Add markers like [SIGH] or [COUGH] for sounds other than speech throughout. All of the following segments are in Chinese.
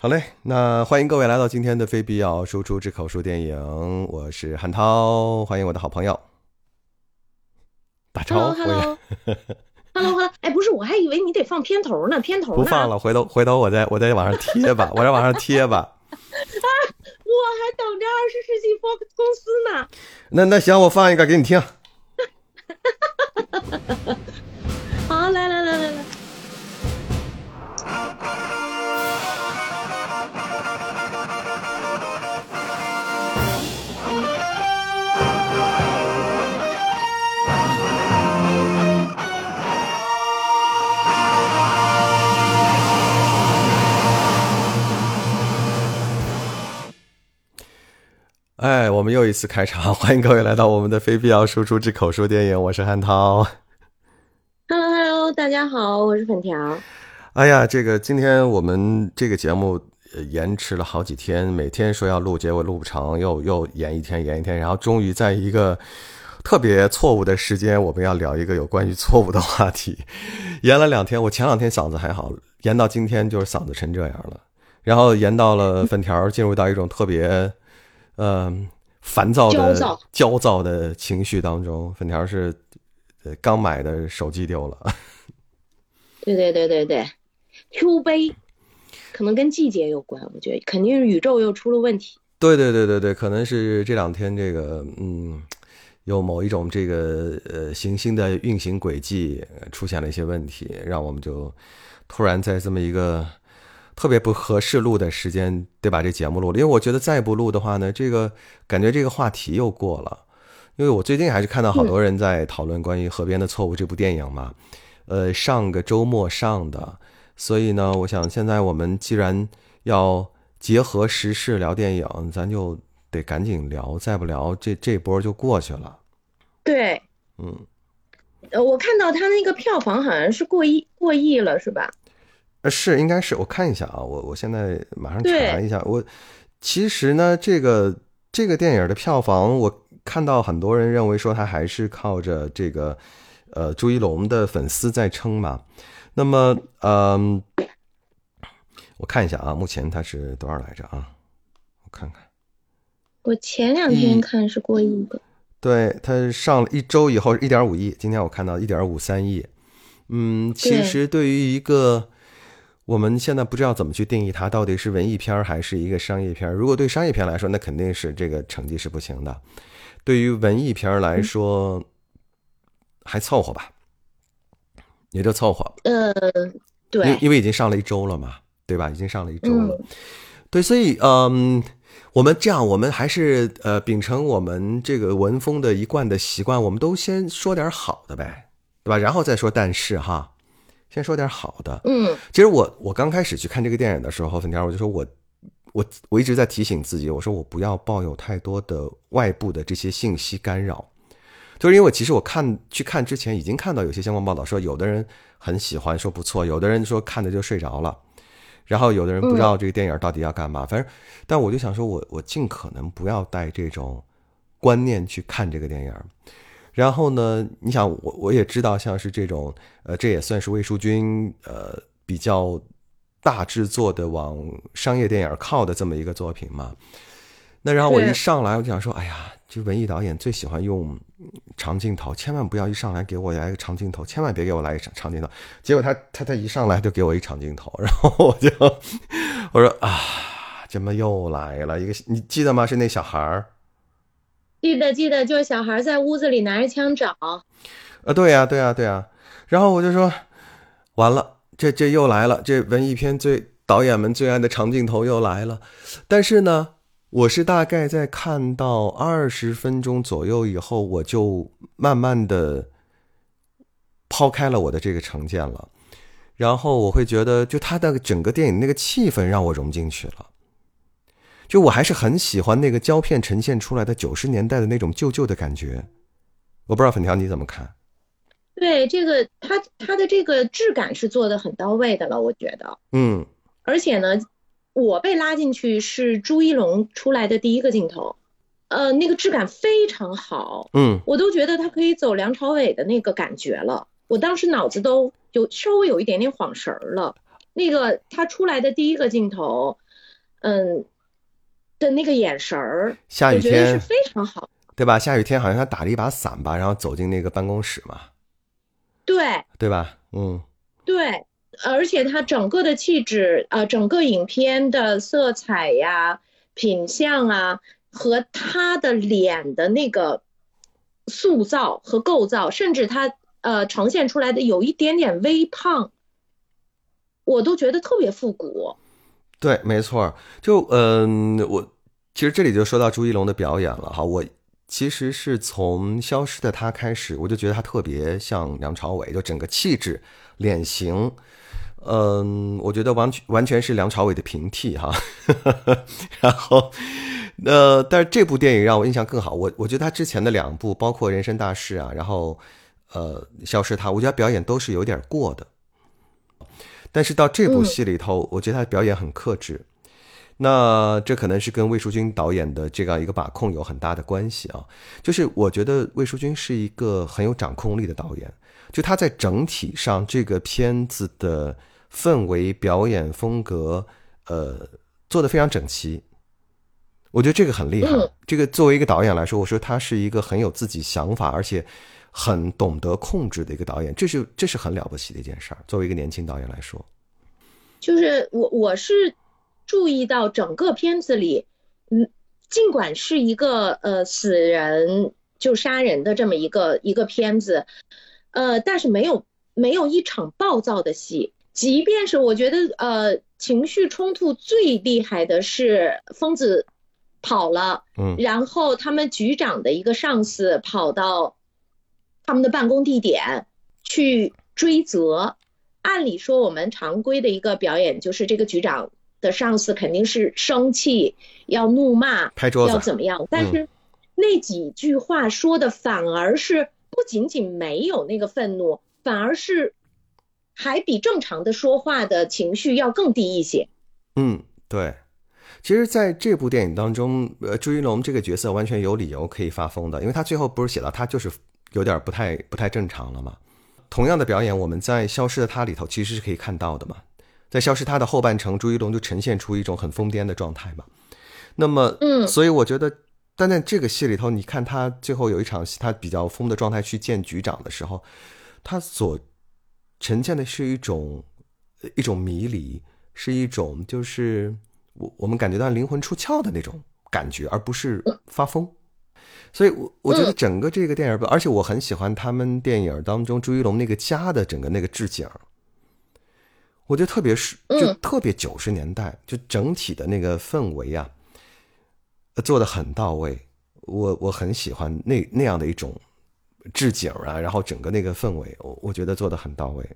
好嘞，那欢迎各位来到今天的非必要输出之口述电影，我是汉涛，欢迎我的好朋友。打招呼呀 Hello，Hello，哎，不是，我还以为你得放片头呢，片头不放了，回头回头我再我再往上贴吧，我再往上贴吧。[LAUGHS] 啊，[LAUGHS] 我还等着二十世纪 Fox 公司呢。那那行，我放一个给你听。[LAUGHS] 好，来来来来来。哎，我们又一次开场，欢迎各位来到我们的非必要输出之口述电影，[LAUGHS] 我是汉涛。Hello，Hello，大家好，我是粉条。哎呀，这个今天我们这个节目延迟了好几天，每天说要录，结果录不成，又又延一天，延一天，然后终于在一个特别错误的时间，我们要聊一个有关于错误的话题，延了两天。我前两天嗓子还好，延到今天就是嗓子成这样了，然后延到了粉条进入到一种特别。嗯，烦躁的、焦躁的情绪当中，粉条是刚买的手机丢了。[LAUGHS] 对对对对对，Q 杯，可能跟季节有关，我觉得肯定是宇宙又出了问题。对对对对对，可能是这两天这个嗯，有某一种这个呃行星的运行轨迹出现了一些问题，让我们就突然在这么一个。特别不合适录的时间，得把这节目录了，因为我觉得再不录的话呢，这个感觉这个话题又过了。因为我最近还是看到好多人在讨论关于《河边的错误》这部电影嘛，呃，上个周末上的，所以呢，我想现在我们既然要结合时事聊电影，咱就得赶紧聊，再不聊这这波就过去了。对，嗯，呃，我看到他那个票房好像是过亿过亿了，是吧？呃，是应该是我看一下啊，我我现在马上查一下。我其实呢，这个这个电影的票房，我看到很多人认为说它还是靠着这个呃朱一龙的粉丝在撑嘛。那么，嗯，我看一下啊，目前它是多少来着啊？我看看，我前两天看是过亿的。对，它上了一周以后一点五亿，今天我看到一点五三亿。嗯，其实对于一个我们现在不知道怎么去定义它到底是文艺片还是一个商业片。如果对商业片来说，那肯定是这个成绩是不行的。对于文艺片来说，还凑合吧，也就凑合。呃，对，因因为已经上了一周了嘛，对吧？已经上了一周了。对，所以嗯，我们这样，我们还是呃秉承我们这个文风的一贯的习惯，我们都先说点好的呗，对吧？然后再说但是哈。先说点好的，嗯，其实我我刚开始去看这个电影的时候，粉条我就说我我我一直在提醒自己，我说我不要抱有太多的外部的这些信息干扰，就是因为其实我看去看之前已经看到有些相关报道说，有的人很喜欢，说不错，有的人说看着就睡着了，然后有的人不知道这个电影到底要干嘛，反正，但我就想说我我尽可能不要带这种观念去看这个电影。然后呢？你想，我我也知道，像是这种，呃，这也算是魏淑君，呃，比较大制作的往商业电影靠的这么一个作品嘛。那然后我一上来，我就想说，哎呀，这文艺导演最喜欢用长镜头，千万不要一上来给我来一个长镜头，千万别给我来一长长镜头。结果他他他一上来就给我一长镜头，然后我就 [LAUGHS] 我说啊，怎么又来了一个？你记得吗？是那小孩儿。记得记得，就是小孩在屋子里拿着枪找，啊，对呀对呀对呀，然后我就说，完了，这这又来了，这文艺片最导演们最爱的长镜头又来了。但是呢，我是大概在看到二十分钟左右以后，我就慢慢的抛开了我的这个成见了，然后我会觉得，就他的整个电影那个气氛让我融进去了。就我还是很喜欢那个胶片呈现出来的九十年代的那种旧旧的感觉，我不知道粉条你怎么看？对这个，它它的这个质感是做的很到位的了，我觉得。嗯。而且呢，我被拉进去是朱一龙出来的第一个镜头，呃，那个质感非常好。嗯。我都觉得他可以走梁朝伟的那个感觉了，我当时脑子都有稍微有一点点晃神儿了。那个他出来的第一个镜头。嗯的那个眼神儿，下雨天是天非常好。对吧？下雨天好像他打了一把伞吧，然后走进那个办公室嘛，对对吧？嗯对，而且他整个的气质，呃，整个影片的色彩呀、品相啊，和他的脸的那个塑造和构造，甚至他呃呈现出来的有一点点微胖，我都觉得特别复古。对，没错。就嗯，我其实这里就说到朱一龙的表演了哈。我其实是从《消失的他》开始，我就觉得他特别像梁朝伟，就整个气质、脸型，嗯，我觉得完全完全是梁朝伟的平替哈。[LAUGHS] 然后，呃，但是这部电影让我印象更好。我我觉得他之前的两部，包括《人生大事》啊，然后呃，《消失他》，我觉得表演都是有点过的。但是到这部戏里头，我觉得他的表演很克制。那这可能是跟魏淑君导演的这样一个把控有很大的关系啊。就是我觉得魏淑君是一个很有掌控力的导演，就他在整体上这个片子的氛围、表演风格，呃，做的非常整齐。我觉得这个很厉害。嗯这个作为一个导演来说，我说他是一个很有自己想法，而且很懂得控制的一个导演，这是这是很了不起的一件事儿。作为一个年轻导演来说，就是我我是注意到整个片子里，嗯，尽管是一个呃死人就杀人的这么一个一个片子，呃，但是没有没有一场暴躁的戏。即便是我觉得呃情绪冲突最厉害的是疯子跑了，嗯然后他们局长的一个上司跑到他们的办公地点去追责。按理说，我们常规的一个表演就是这个局长的上司肯定是生气，要怒骂，拍桌子，要怎么样？但是那几句话说的反而是不仅仅没有那个愤怒，反而是还比正常的说话的情绪要更低一些。嗯，对。其实，在这部电影当中，呃，朱一龙这个角色完全有理由可以发疯的，因为他最后不是写到他就是有点不太不太正常了嘛。同样的表演，我们在《消失的她》里头其实是可以看到的嘛。在《消失她》的后半程，朱一龙就呈现出一种很疯癫的状态嘛。那么，嗯所以我觉得，但在这个戏里头，你看他最后有一场戏，他比较疯的状态去见局长的时候，他所呈现的是一种一种迷离，是一种就是我我们感觉到灵魂出窍的那种感觉，而不是发疯。所以我，我觉得整个这个电影，而且我很喜欢他们电影当中朱一龙那个家的整个那个置景，我觉得特别是就特别九十年代，就整体的那个氛围啊，呃做的很到位。我我很喜欢那那样的一种置景啊，然后整个那个氛围，我我觉得做的很到位。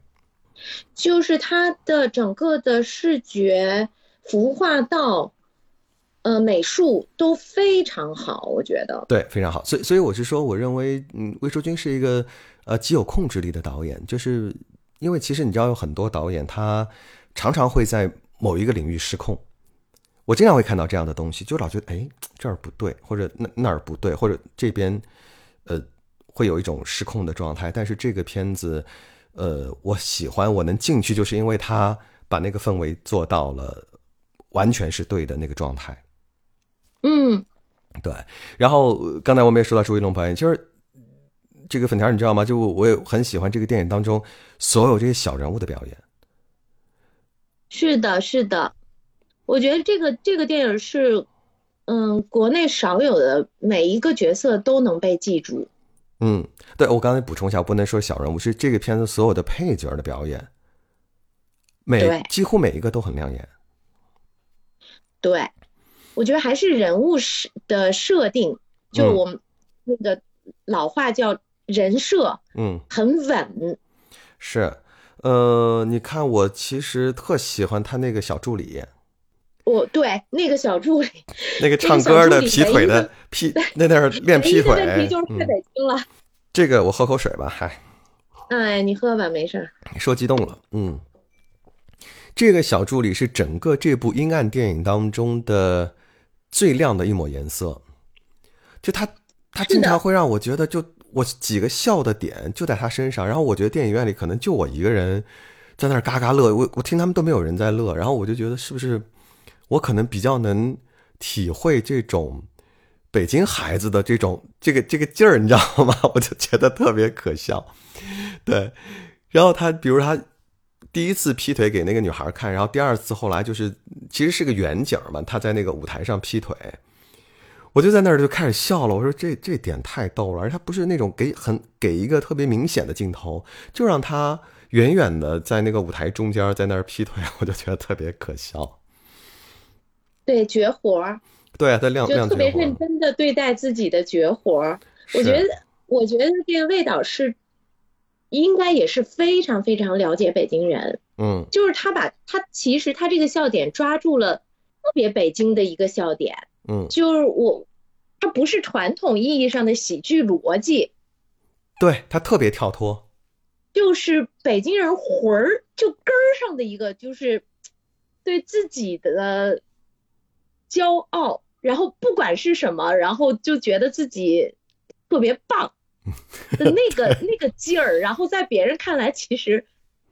就是它的整个的视觉、服化道、呃美术都非常好，我觉得。对，非常好。所以，所以我是说，我认为，嗯，魏淑君是一个呃极有控制力的导演，就是因为其实你知道，有很多导演他常常会在某一个领域失控。我经常会看到这样的东西，就老觉得哎这儿不对，或者那那儿不对，或者这边呃会有一种失控的状态。但是这个片子，呃，我喜欢，我能进去，就是因为他把那个氛围做到了完全是对的那个状态。嗯，对，然后呃刚才我们也说到朱一龙表演，就是这个粉条，你知道吗？就我也很喜欢这个电影当中所有这些小人物的表演。是的，是的，我觉得这个这个电影是，嗯，国内少有的，每一个角色都能被记住。嗯，对我刚才补充一下，不能说小人物，是这个片子所有的配角的表演，每几乎每一个都很亮眼。对，我觉得还是人物设的设定，就嗯我们那个老话叫人设嗯，很稳。是，呃，你看我其实特喜欢他那个小助理，我对那个小助理，[LAUGHS] 那个唱歌的劈腿的的劈，那那儿 [LAUGHS] 练劈腿问题就是太嗯，北京了。这个我喝口水吧，嗨。哎，你喝吧，没事儿。说激动了，嗯，这个小助理是整个这部阴暗电影当中的最亮的一抹颜色，就他他经常会让我觉得，就我几个笑的点就在他身上，然后我觉得电影院里可能就我一个人在那儿嘎嘎乐，我我听他们都没有人在乐，然后我就觉得是不是我可能比较能体会这种北京孩子的这种这个这个劲儿，你知道吗？[LAUGHS] 我就觉得特别可笑。对，然后他比如他第一次劈腿给那个女孩看，然后第二次后来就是其实是个远景嘛，他在那个舞台上劈腿，我就在那儿就开始笑了。我说这这点太逗了，而他不是那种给很给一个特别明显的镜头，就让他远远的在那个舞台中间在那儿劈腿，[LAUGHS] 我就觉得特别可笑。对，绝活儿，对，他亮亮就特别认真的对待自己的绝活儿。我觉得，我觉得这个魏导是应该也是非常非常了解北京人，嗯。就是他把他其实他这个笑点抓住了特别北京的一个笑点，嗯，就是我，他不是传统意义上的喜剧逻辑，对他特别跳脱。就是北京人魂儿就根儿上的一个，就是对自己的骄傲，然后不管是什么，然后就觉得自己特别棒 [LAUGHS] 的那个那个劲儿，然后在别人看来其实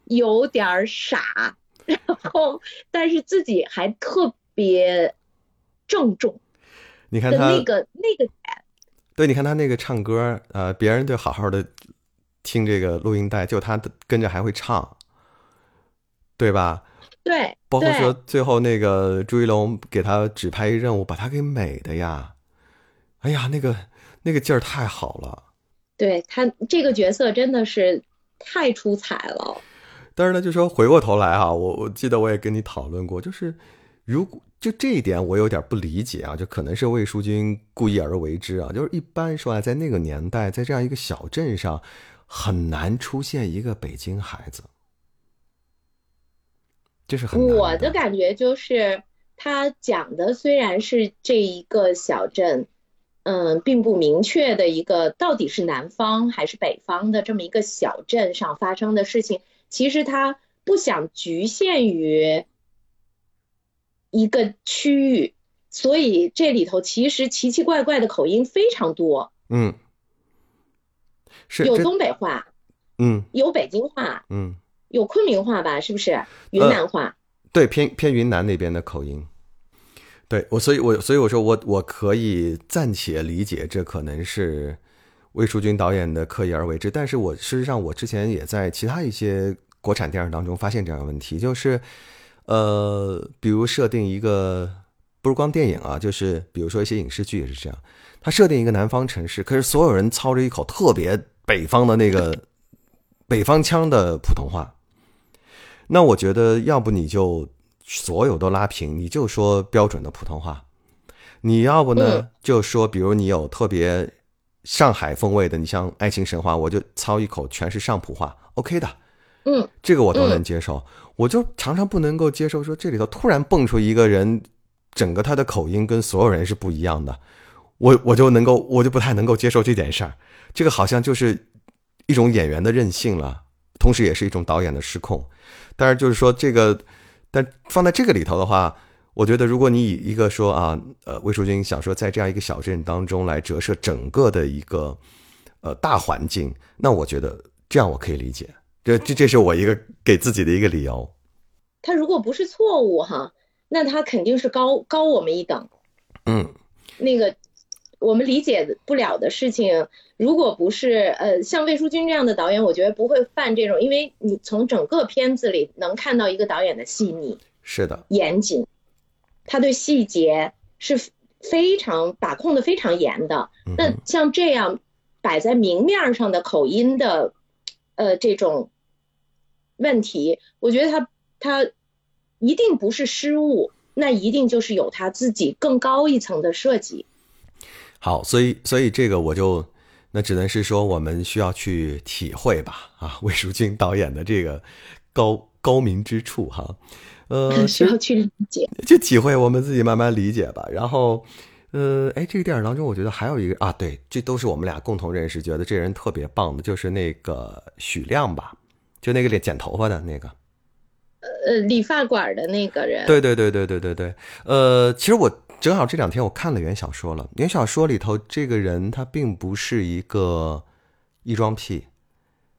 有点傻，然后但是自己还特别郑重你看他那个那个点，对，你看他那个唱歌，呃，别人就好好的听这个录音带，就他跟着还会唱，对吧？对包括说最后那个朱一龙给他指派一任务，把他给美的呀，哎呀，那个那个劲儿太好了。对他这个角色真的是太出彩了。但是呢，就说回过头来啊，我我记得我也跟你讨论过，就是如果就这一点我有点不理解啊，就可能是魏淑君故意而为之啊，就是一般说来，在那个年代，在这样一个小镇上，很难出现一个北京孩子，这是很难我的感觉就是，他讲的虽然是这一个小镇，嗯，并不明确的一个到底是南方还是北方的这么一个小镇上发生的事情，其实他不想局限于一个区域，所以这里头其实奇奇怪怪的口音非常多，嗯，是有东北话，嗯有北京话，嗯，有昆明话吧？是不是？云南话？对，偏偏云南那边的口音。对我，所以我所以我说我我可以暂且理解，这可能是魏淑君导演的刻意而为之。但是我事实上，我之前也在其他一些国产电影当中发现这样的问题，就是呃，比如设定一个不是光电影啊，就是比如说一些影视剧也是这样，他设定一个南方城市，可是所有人操着一口特别北方的那个北方腔的普通话。那我觉得，要不你就所有都拉平，你就说标准的普通话；你要不呢，就说，比如你有特别上海风味的，你像《爱情神话》，我就操一口全是上普话，OK 的，嗯，这个我都能接受。我就常常不能够接受说这里头突然蹦出一个人，整个他的口音跟所有人是不一样的，我我就能够，我就不太能够接受这点事儿。这个好像就是一种演员的任性了，同时也是一种导演的失控。但是就是说这个，但放在这个里头的话，我觉得如果你以一个说啊，呃，魏淑君想说在这样一个小镇当中来折射整个的一个呃大环境，那我觉得这样我可以理解。这这这是我一个给自己的一个理由。他如果不是错误哈，那他肯定是高高我们一等。嗯那个我们理解不了的事情，如果不是呃像魏淑君这样的导演，我觉得不会犯这种，因为你从整个片子里能看到一个导演的细腻、是的，严谨，他对细节是非常把控的非常严的。嗯那像这样摆在明面上的口音的呃这种问题，我觉得他他一定不是失误，那一定就是有他自己更高一层的设计。好，所以所以这个我就那只能是说我们需要去体会吧啊，魏淑君导演的这个高高明之处哈，呃，[LAUGHS] 需要去理解。就体会，我们自己慢慢理解吧。然后，呃，哎，这个电影当中，我觉得还有一个啊，对，这都是我们俩共同认识，觉得这人特别棒的，就是那个许亮吧，就那个脸剪头发的那个。呃，理发馆的那个人，对对对对对对对，呃，其实我正好这两天我看了原小说了，原小说里头这个人他并不是一个异装癖，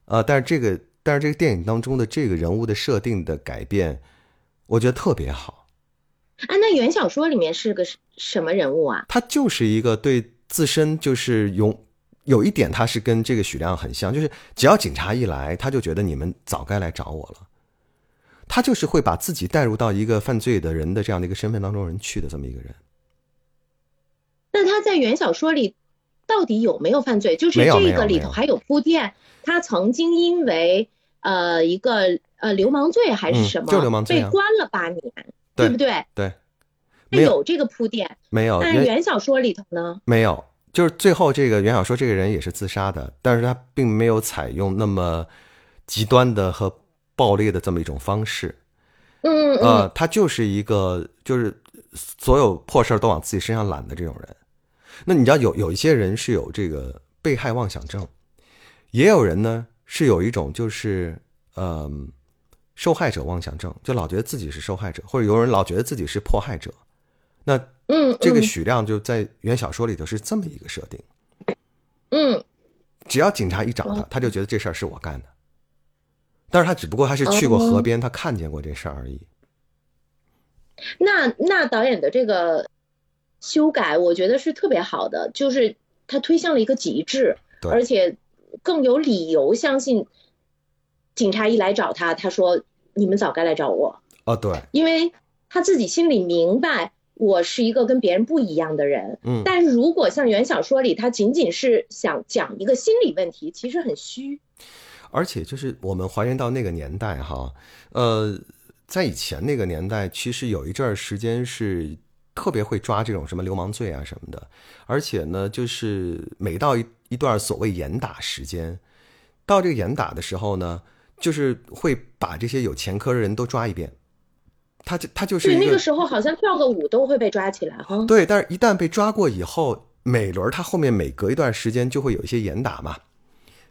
呃，但是这个但是这个电影当中的这个人物的设定的改变，我觉得特别好。啊，那原小说里面是个什么人物啊？他就是一个对自身就是有有一点，他是跟这个许亮很像，就是只要警察一来，他就觉得你们早该来找我了。他就是会把自己带入到一个犯罪的人的这样的一个身份当中人去的这么一个人。那他在原小说里到底有没有犯罪？就是这个里头还有铺垫，他曾经因为呃一个呃流氓罪还是什么，就流氓罪被关了八年，对不对？对，有这个铺垫，没有。但是原小说里头呢？没有，就是最后这个原小说这个人也是自杀的，但是他并没有采用那么极端的和。暴力的这么一种方式，嗯呃，他就是一个就是所有破事儿都往自己身上揽的这种人。那你知道有有一些人是有这个被害妄想症，也有人呢是有一种就是嗯受害者妄想症，就老觉得自己是受害者，或者有人老觉得自己是迫害者。那嗯，这个许亮就在原小说里头是这么一个设定，嗯，只要警察一找他，他就觉得这事儿是我干的。但是他只不过他是去过河边，他看见过这事儿而已。那那导演的这个修改，我觉得是特别好的，就是他推向了一个极致，而且更有理由相信警察一来找他，他说你们早该来找我。哦，对，因为他自己心里明白我是一个跟别人不一样的人。嗯，但是如果像原小说里，他仅仅是想讲一个心理问题，其实很虚。而且就是我们还原到那个年代哈，呃，在以前那个年代，其实有一阵儿时间是特别会抓这种什么流氓罪啊什么的，而且呢，就是每到一一段所谓严打时间，到这个严打的时候呢，就是会把这些有前科的人都抓一遍，他就他就是那个时候好像跳个舞都会被抓起来哈。对，但是一旦被抓过以后，每轮他后面每隔一段时间就会有一些严打嘛，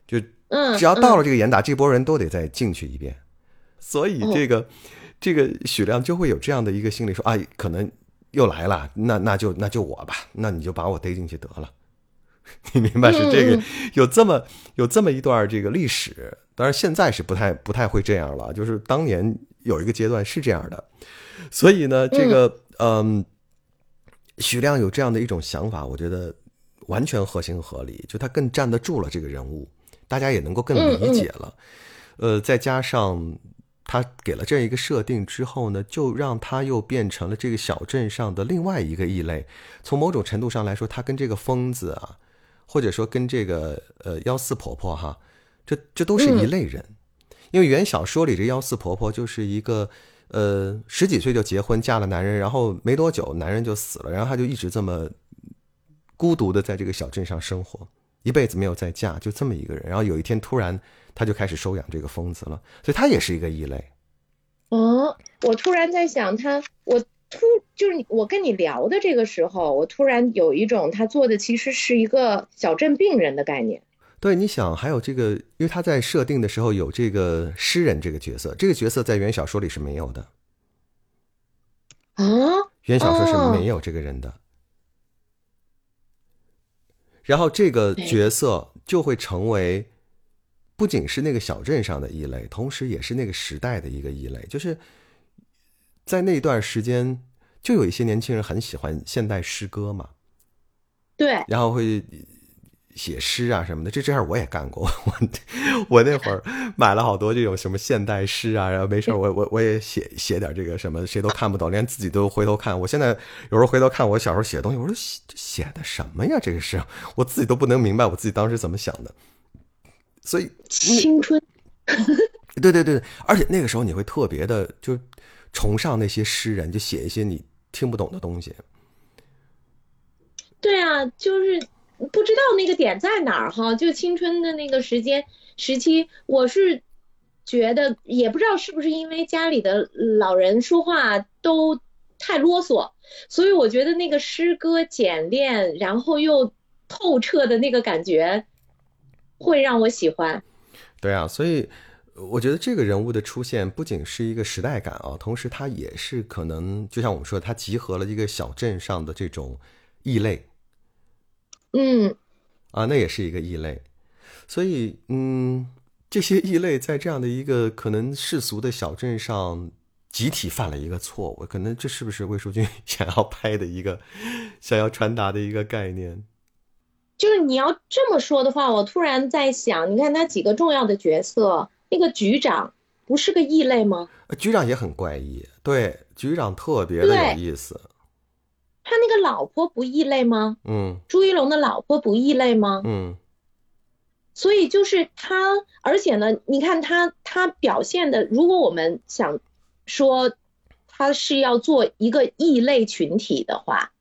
就。嗯，只要到了这个严打，这波人都得再进去一遍，所以这个这个许亮就会有这样的一个心理，说啊，可能又来了，那那就那就我吧，那你就把我逮进去得了。[LAUGHS] 你明白是这个有这么有这么一段这个历史，当然现在是不太不太会这样了，就是当年有一个阶段是这样的，所以呢，这个嗯，许亮有这样的一种想法，我觉得完全合情合理，就他更站得住了这个人物。大家也能够更理解了，呃，再加上他给了这样一个设定之后呢，就让他又变成了这个小镇上的另外一个异类。从某种程度上来说，他跟这个疯子啊，或者说跟这个呃幺四婆婆哈，这这都是一类人。因为原小说里这幺四婆婆就是一个呃十几岁就结婚嫁了男人，然后没多久男人就死了，然后她就一直这么孤独的在这个小镇上生活。一辈子没有再嫁，就这么一个人。然后有一天突然，他就开始收养这个疯子了，所以他也是一个异类。哦，我突然在想他，我突就是我跟你聊的这个时候，我突然有一种他做的其实是一个小镇病人的概念。对，你想还有这个，因为他在设定的时候有这个诗人这个角色，这个角色在原小说里是没有的。啊，原小说是没有这个人的。然后这个角色就会成为，不仅是那个小镇上的异类，同时也是那个时代的一个异类。就是在那段时间，就有一些年轻人很喜欢现代诗歌嘛，对，然后会。写诗啊什么的，这这事儿我也干过。[LAUGHS] 我我那会儿买了好多这种什么现代诗啊，然后没事我我我也写写点这个什么，谁都看不懂，连自己都回头看。我现在有时候回头看我小时候写的东西，我说写写的什么呀？这个是我自己都不能明白我自己当时怎么想的。所以青春，[LAUGHS] 对对对，而且那个时候你会特别的就崇尚那些诗人，就写一些你听不懂的东西。对啊，就是。不知道那个点在哪儿哈，就青春的那个时间时期，我是觉得也不知道是不是因为家里的老人说话都太啰嗦，所以我觉得那个诗歌简练，然后又透彻的那个感觉会让我喜欢。对啊，所以我觉得这个人物的出现不仅是一个时代感啊，同时他也是可能就像我们说，他集合了一个小镇上的这种异类。嗯，啊，那也是一个异类，所以，嗯，这些异类在这样的一个可能世俗的小镇上，集体犯了一个错误，可能这是不是魏淑君 [LAUGHS] 想要拍的一个，想要传达的一个概念？就是你要这么说的话，我突然在想，你看他几个重要的角色，那个局长不是个异类吗？局长也很怪异，对，局长特别的有意思。他那个老婆不异类吗？嗯，朱一龙的老婆不异类吗？嗯。所以就是他，而且呢，你看他他表现的，如果我们想说他是要做一个异类群体的话，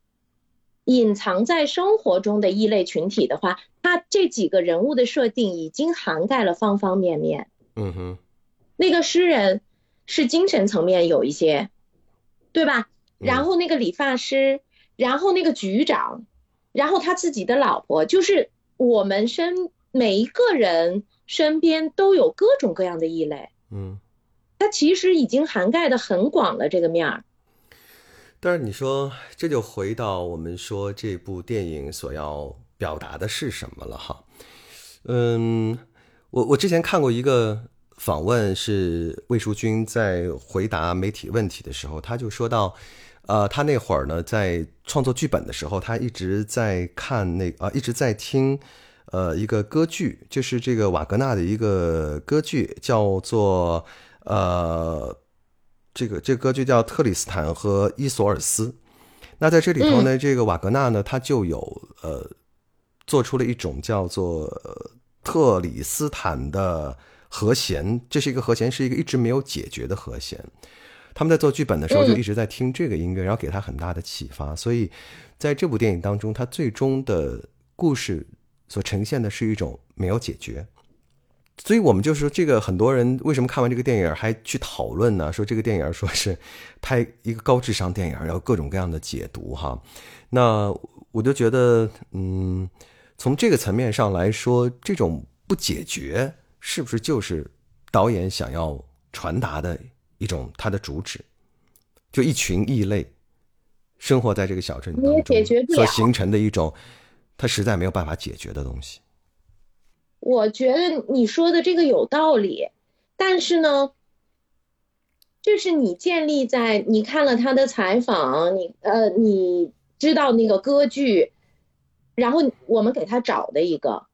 隐藏在生活中的异类群体的话，他这几个人物的设定已经涵盖了方方面面。嗯哼，那个诗人是精神层面有一些，对吧？然后那个理发师，然后那个局长，然后他自己的老婆，就是我们身。每一个人身边都有各种各样的异类，嗯，他其实已经涵盖的很广了这个面儿。但是你说，这就回到我们说这部电影所要表达的是什么了哈？嗯，我我之前看过一个访问，是魏淑君在回答媒体问题的时候，他就说到，呃，他那会儿呢在创作剧本的时候，他一直在看那啊，一直在听。呃，一个歌剧就是这个瓦格纳的一个歌剧，叫做呃，这个这个歌剧叫《特里斯坦和伊索尔斯》。那在这里头呢，这个瓦格纳呢，他就有呃，做出了一种叫做特里斯坦的和弦，这是一个和弦，是一个一直没有解决的和弦。他们在做剧本的时候就一直在听这个音乐，然后给他很大的启发。所以在这部电影当中，他最终的故事。所呈现的是一种没有解决，所以我们就是说，这个很多人为什么看完这个电影还去讨论呢？说这个电影说是拍一个高智商电影，然后各种各样的解读哈。那我就觉得，嗯，从这个层面上来说，这种不解决是不是就是导演想要传达的一种他的主旨？就一群异类生活在这个小镇当中所形成的一种。他实在没有办法解决的东西。我觉得你说的这个有道理，但是呢，这是你建立在你看了他的采访，你呃，你知道那个歌剧，然后我们给他找的一个，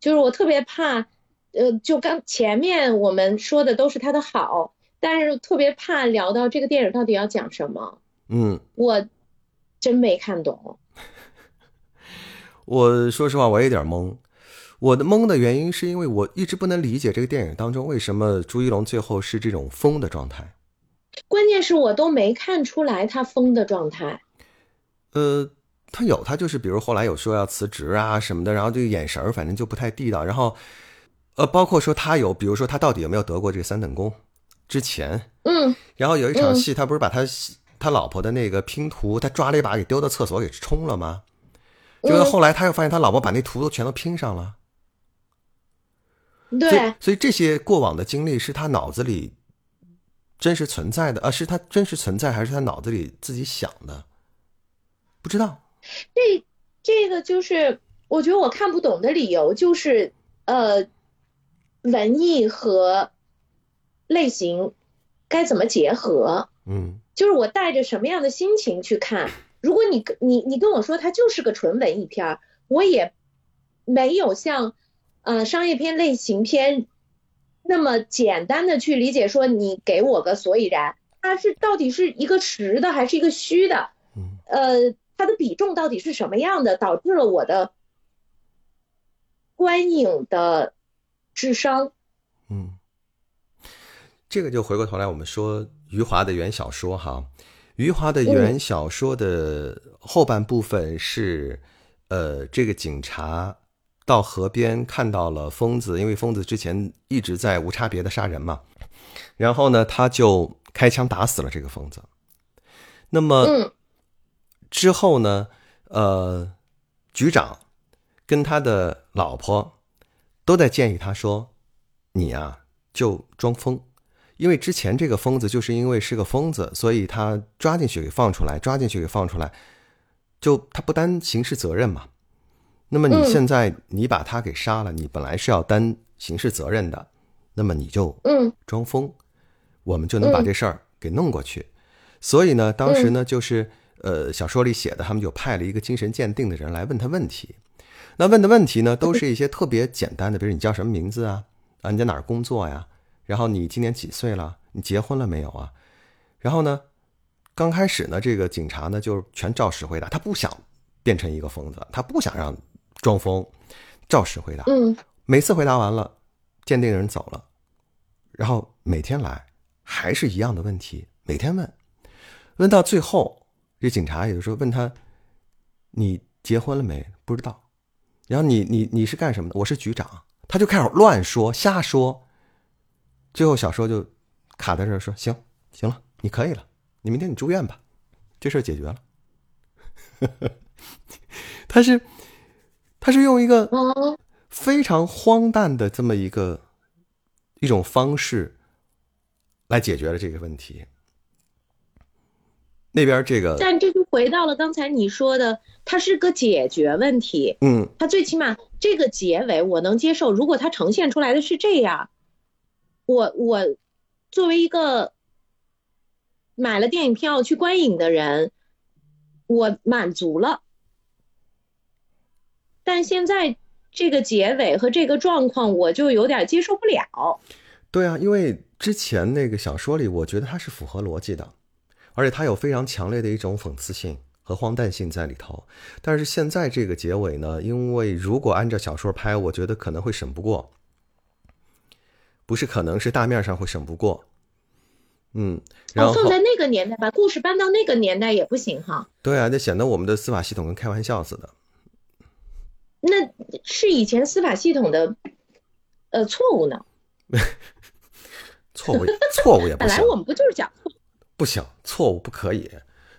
就是我特别怕，呃，就刚前面我们说的都是他的好，但是特别怕聊到这个电影到底要讲什么。嗯，我真没看懂。[LAUGHS] 我说实话，我有点懵。我的懵的原因是因为我一直不能理解这个电影当中为什么朱一龙最后是这种疯的状态。关键是我都没看出来他疯的状态。呃，他有，他就是比如后来有说要辞职啊什么的，然后这个眼神儿反正就不太地道。然后，呃，包括说他有，比如说他到底有没有得过这个三等功？之前，嗯，然后有一场戏，他不是把他他老婆的那个拼图，他抓了一把给丢到厕所给冲了吗？就是后来他又发现他老婆把那图都全都拼上了，对，所以这些过往的经历是他脑子里真实存在的啊？是他真实存在，还是他脑子里自己想的？不知道。这这个就是我觉得我看不懂的理由，就是呃，文艺和类型该怎么结合？嗯，就是我带着什么样的心情去看。如果你跟你你跟我说它就是个纯文艺片儿，我也没有像呃商业片类型片那么简单的去理解。说你给我个所以然，它是到底是一个实的还是一个虚的？嗯，呃，它的比重到底是什么样的，导致了我的观影的智商？嗯，这个就回过头来我们说余华的原小说哈。余华的原小说的后半部分是，呃，这个警察到河边看到了疯子，因为疯子之前一直在无差别的杀人嘛，然后呢，他就开枪打死了这个疯子。那么之后呢，呃，局长跟他的老婆都在建议他说：“你啊，就装疯。”因为之前这个疯子就是因为是个疯子，所以他抓进去给放出来，抓进去给放出来，就他不担刑事责任嘛。那么你现在你把他给杀了，你本来是要担刑事责任的，那么你就嗯装疯，我们就能把这事儿给弄过去。所以呢，当时呢，就是呃，小说里写的，他们就派了一个精神鉴定的人来问他问题。那问的问题呢，[LAUGHS] 都是一些特别简单的，比如你叫什么名字啊？啊，你在哪儿工作呀？然后你今年几岁了？你结婚了没有啊？然后呢，刚开始呢，这个警察呢就全照实回答，他不想变成一个疯子，他不想让装疯，照实回答。嗯，每次回答完了，鉴定人走了，然后每天来还是一样的问题，每天问，问到最后，这警察也就说问他，你结婚了没？不知道。然后你你你是干什么的？我是局长。他就开始乱说瞎说，最后小说就卡在这儿，说行行了，你可以了，你明天你住院吧，这事儿解决了。[LAUGHS] 他是他是用一个哦，非常荒诞的这么一个一种方式来解决了这个问题。那边这个但这就回到了刚才你说的，它是个解决问题，嗯它最起码这个结尾我能接受。如果它呈现出来的是这样，我我作为一个买了电影票去观影的人，我满足了。但现在这个结尾和这个状况，我就有点接受不了。对啊，因为之前那个小说里，我觉得它是符合逻辑的，而且它有非常强烈的一种讽刺性和荒诞性在里头。但是现在这个结尾呢，因为如果按照小说拍，我觉得可能会审不过，不是可能是大面上会审不过。嗯，然哦，后放在那个年代，把故事搬到那个年代也不行哈。对啊，那显得我们的司法系统跟开玩笑似的。那是以前司法系统的呃错误呢。[LAUGHS] 错误错误也不行，本来我们不就是讲错？不行，错误不可以，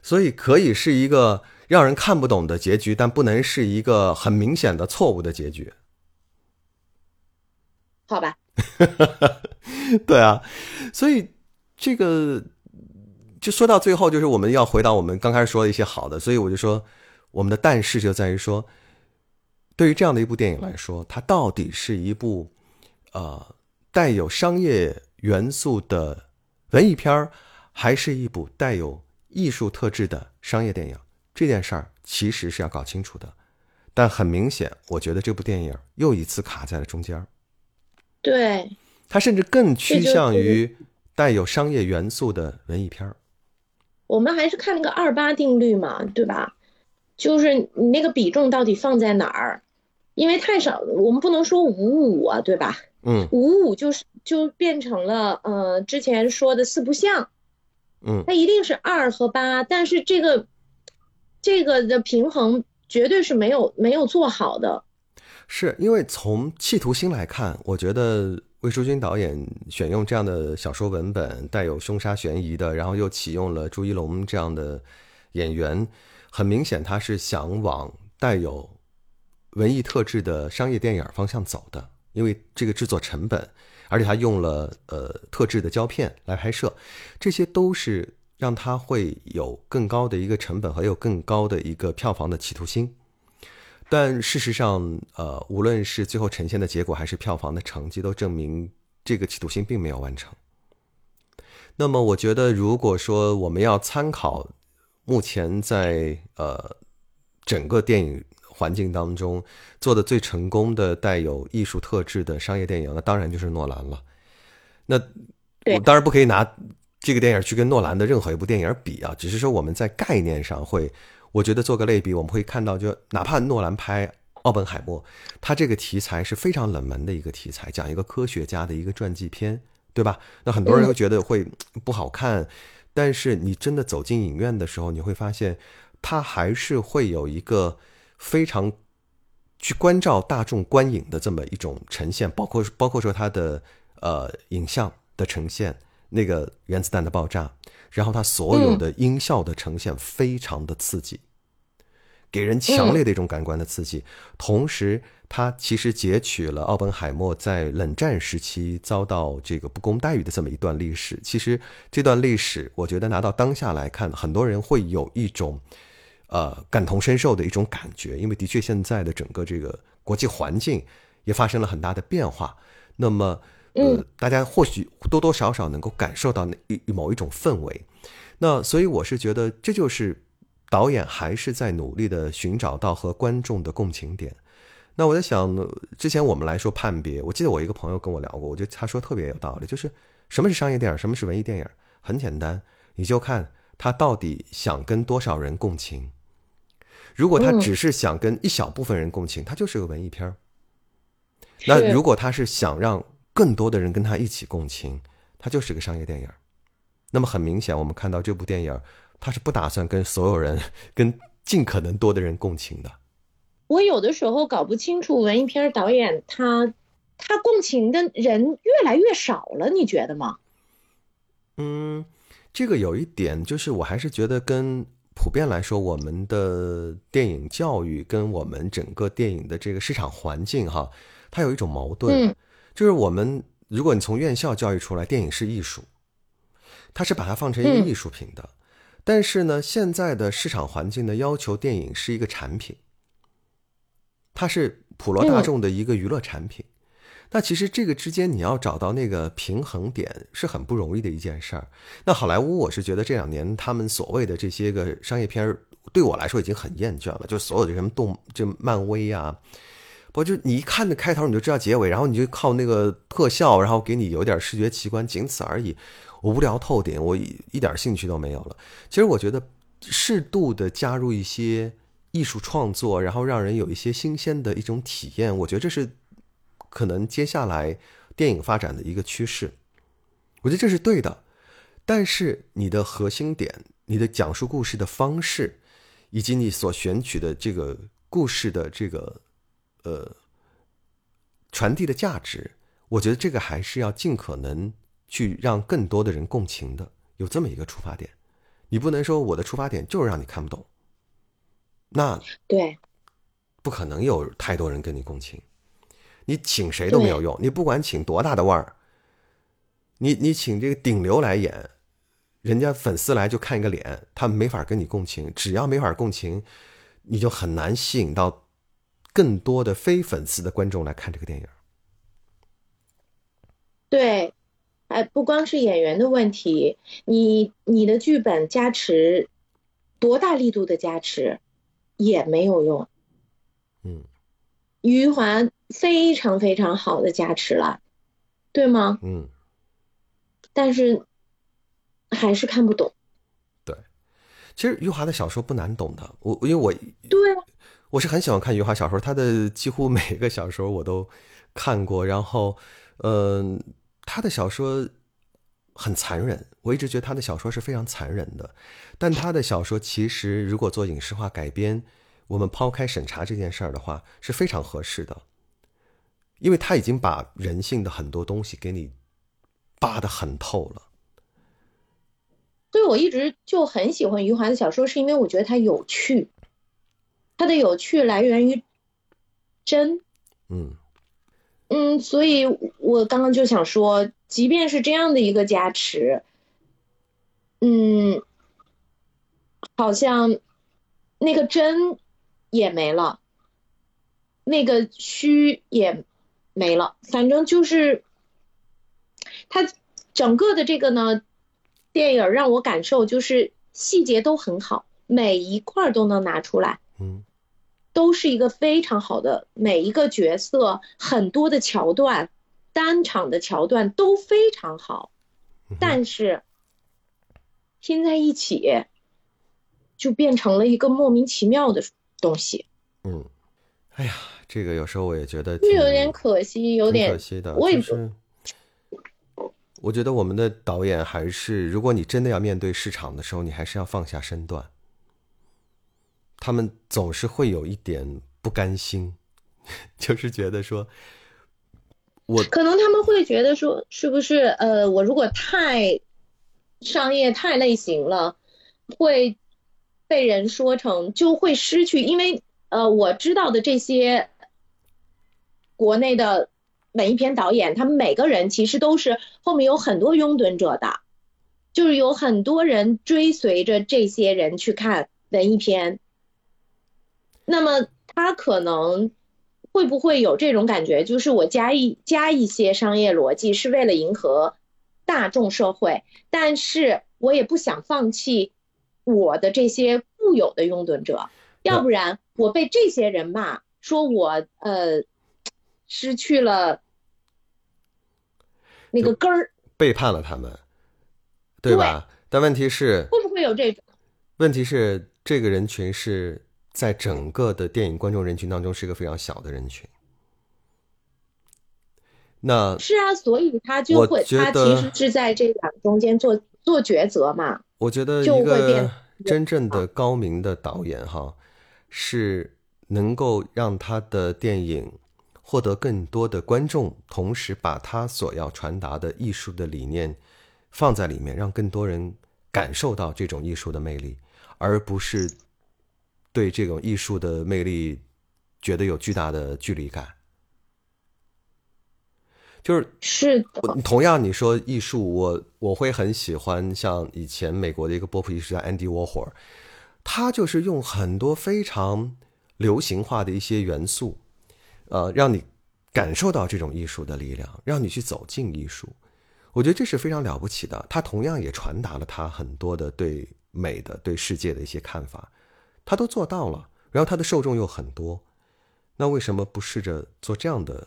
所以可以是一个让人看不懂的结局，但不能是一个很明显的错误的结局。好吧，[LAUGHS] 对啊，所以这个就说到最后，就是我们要回到我们刚开始说的一些好的，所以我就说我们的但是就在于说，对于这样的一部电影来说，它到底是一部呃带有商业元素的文艺片儿，还是一部带有艺术特质的商业电影？这件事儿其实是要搞清楚的。但很明显，我觉得这部电影又一次卡在了中间儿。对，它甚至更趋向于带有商业元素的文艺片儿。我们还是看那个二八定律嘛，对吧？就是你那个比重到底放在哪儿？因为太少，我们不能说五五啊，对吧？嗯五五就是就变成了呃之前说的四不像，嗯，它一定是二和八，但是这个这个的平衡绝对是没有没有做好的。是因为从企图心来看，我觉得魏淑君导演选用这样的小说文本，带有凶杀悬疑的，然后又启用了朱一龙这样的演员，很明显他是想往带有文艺特质的商业电影方向走的。因为这个制作成本，而且他用了呃特制的胶片来拍摄，这些都是让他会有更高的一个成本和有更高的一个票房的企图心。但事实上，呃，无论是最后呈现的结果还是票房的成绩，都证明这个企图心并没有完成。那么，我觉得，如果说我们要参考目前在呃整个电影环境当中做的最成功的带有艺术特质的商业电影，那当然就是诺兰了。那我当然不可以拿这个电影去跟诺兰的任何一部电影比啊，只是说我们在概念上会，我觉得做个类比，我们会看到，就哪怕诺兰拍《奥本海默》，他这个题材是非常冷门的一个题材，讲一个科学家的一个传记片，对吧？那很多人会觉得会不好看，但是你真的走进影院的时候，你会发现，它还是会有一个非常去关照大众观影的这么一种呈现，包括包括说它的呃影像的呈现，那个原子弹的爆炸，然后它所有的音效的呈现非常的刺激，给人强烈的一种感官的刺激。同时，它其实截取了奥本海默在冷战时期遭到这个不公待遇的这么一段历史。其实这段历史，我觉得拿到当下来看，很多人会有一种呃感同身受的一种感觉，因为的确现在的整个这个国际环境也发生了很大的变化。那么，呃，大家或许多多少少能够感受到那一某一种氛围。那所以我是觉得，这就是导演还是在努力的寻找到和观众的共情点。那我在想，之前我们来说判别，我记得我一个朋友跟我聊过，我觉得他说特别有道理，就是什么是商业电影，什么是文艺电影，很简单，你就看他到底想跟多少人共情。如果他只是想跟一小部分人共情，他就是个文艺片儿。那如果他是想让更多的人跟他一起共情，他就是个商业电影。那么很明显，我们看到这部电影，他是不打算跟所有人、[LAUGHS] 跟尽可能多的人共情的。我有的时候搞不清楚文艺片导演他他共情的人越来越少了，你觉得吗？嗯，这个有一点就是，我还是觉得跟。普遍来说，我们的电影教育跟我们整个电影的这个市场环境，哈，它有一种矛盾，就是我们如果你从院校教育出来，电影是艺术，它是把它放成一个艺术品的，但是呢，现在的市场环境呢，要求电影是一个产品，它是普罗大众的一个娱乐产品。那其实这个之间你要找到那个平衡点是很不容易的一件事儿。那好莱坞，我是觉得这两年他们所谓的这些个商业片儿，对我来说已经很厌倦了。就所有的什么动，就漫威啊，不就你一看那开头你就知道结尾，然后你就靠那个特效，然后给你有点视觉奇观，仅此而已。我无聊透顶，我一点兴趣都没有了。其实我觉得适度的加入一些艺术创作，然后让人有一些新鲜的一种体验，我觉得这是。可能接下来电影发展的一个趋势，我觉得这是对的。但是你的核心点、你的讲述故事的方式，以及你所选取的这个故事的这个呃传递的价值，我觉得这个还是要尽可能去让更多的人共情的，有这么一个出发点。你不能说我的出发点就是让你看不懂，那对，不可能有太多人跟你共情。你请谁都没有用，你不管请多大的腕儿，你你请这个顶流来演，人家粉丝来就看一个脸，他没法跟你共情。只要没法共情，你就很难吸引到更多的非粉丝的观众来看这个电影。对，哎，不光是演员的问题，你你的剧本加持多大力度的加持也没有用。嗯。余华非常非常好的加持了，对吗？嗯。但是还是看不懂。对，其实余华的小说不难懂的。我因为我对，我是很喜欢看余华小说，他的几乎每个小说我都看过。然后，嗯，他的小说很残忍，我一直觉得他的小说是非常残忍的。但他的小说其实如果做影视化改编。我们抛开审查这件事儿的话，是非常合适的，因为他已经把人性的很多东西给你扒得很透了。所以我一直就很喜欢余华的小说，是因为我觉得它有趣，它的有趣来源于真。嗯嗯，所以我刚刚就想说，即便是这样的一个加持，嗯，好像那个真。也没了，那个虚也没了，反正就是他整个的这个呢，电影让我感受就是细节都很好，每一块都能拿出来，嗯，都是一个非常好的，每一个角色很多的桥段，单场的桥段都非常好，但是拼在一起就变成了一个莫名其妙的。东西，嗯，哎呀，这个有时候我也觉得就有点可惜，有点可惜的。我也是，我觉得我们的导演还是，如果你真的要面对市场的时候，你还是要放下身段。他们总是会有一点不甘心，[LAUGHS] 就是觉得说，我可能他们会觉得说，是不是呃，我如果太商业、太类型了，会。被人说成就会失去，因为呃，我知道的这些国内的文艺片导演，他们每个人其实都是后面有很多拥趸者的，就是有很多人追随着这些人去看文艺片。那么他可能会不会有这种感觉？就是我加一加一些商业逻辑是为了迎合大众社会，但是我也不想放弃我的这些固有的拥趸者，要不然我被这些人骂，说我呃失去了那个根儿，背叛了他们，对吧？但问题是，会不会有这种？问题是，这个人群是在整个的电影观众人群当中是一个非常小的人群。那是啊，所以他就会，他其实是在这两中间做做抉择嘛。我觉得一个真正的高明的导演哈，是能够让他的电影获得更多的观众，同时把他所要传达的艺术的理念放在里面，让更多人感受到这种艺术的魅力，而不是对这种艺术的魅力觉得有巨大的距离感。就是是同样，你说艺术，我我会很喜欢像以前美国的一个波普艺术家 Andy Warhol，他就是用很多非常流行化的一些元素，呃，让你感受到这种艺术的力量，让你去走进艺术。我觉得这是非常了不起的。他同样也传达了他很多的对美的、对世界的一些看法，他都做到了。然后他的受众又很多，那为什么不试着做这样的？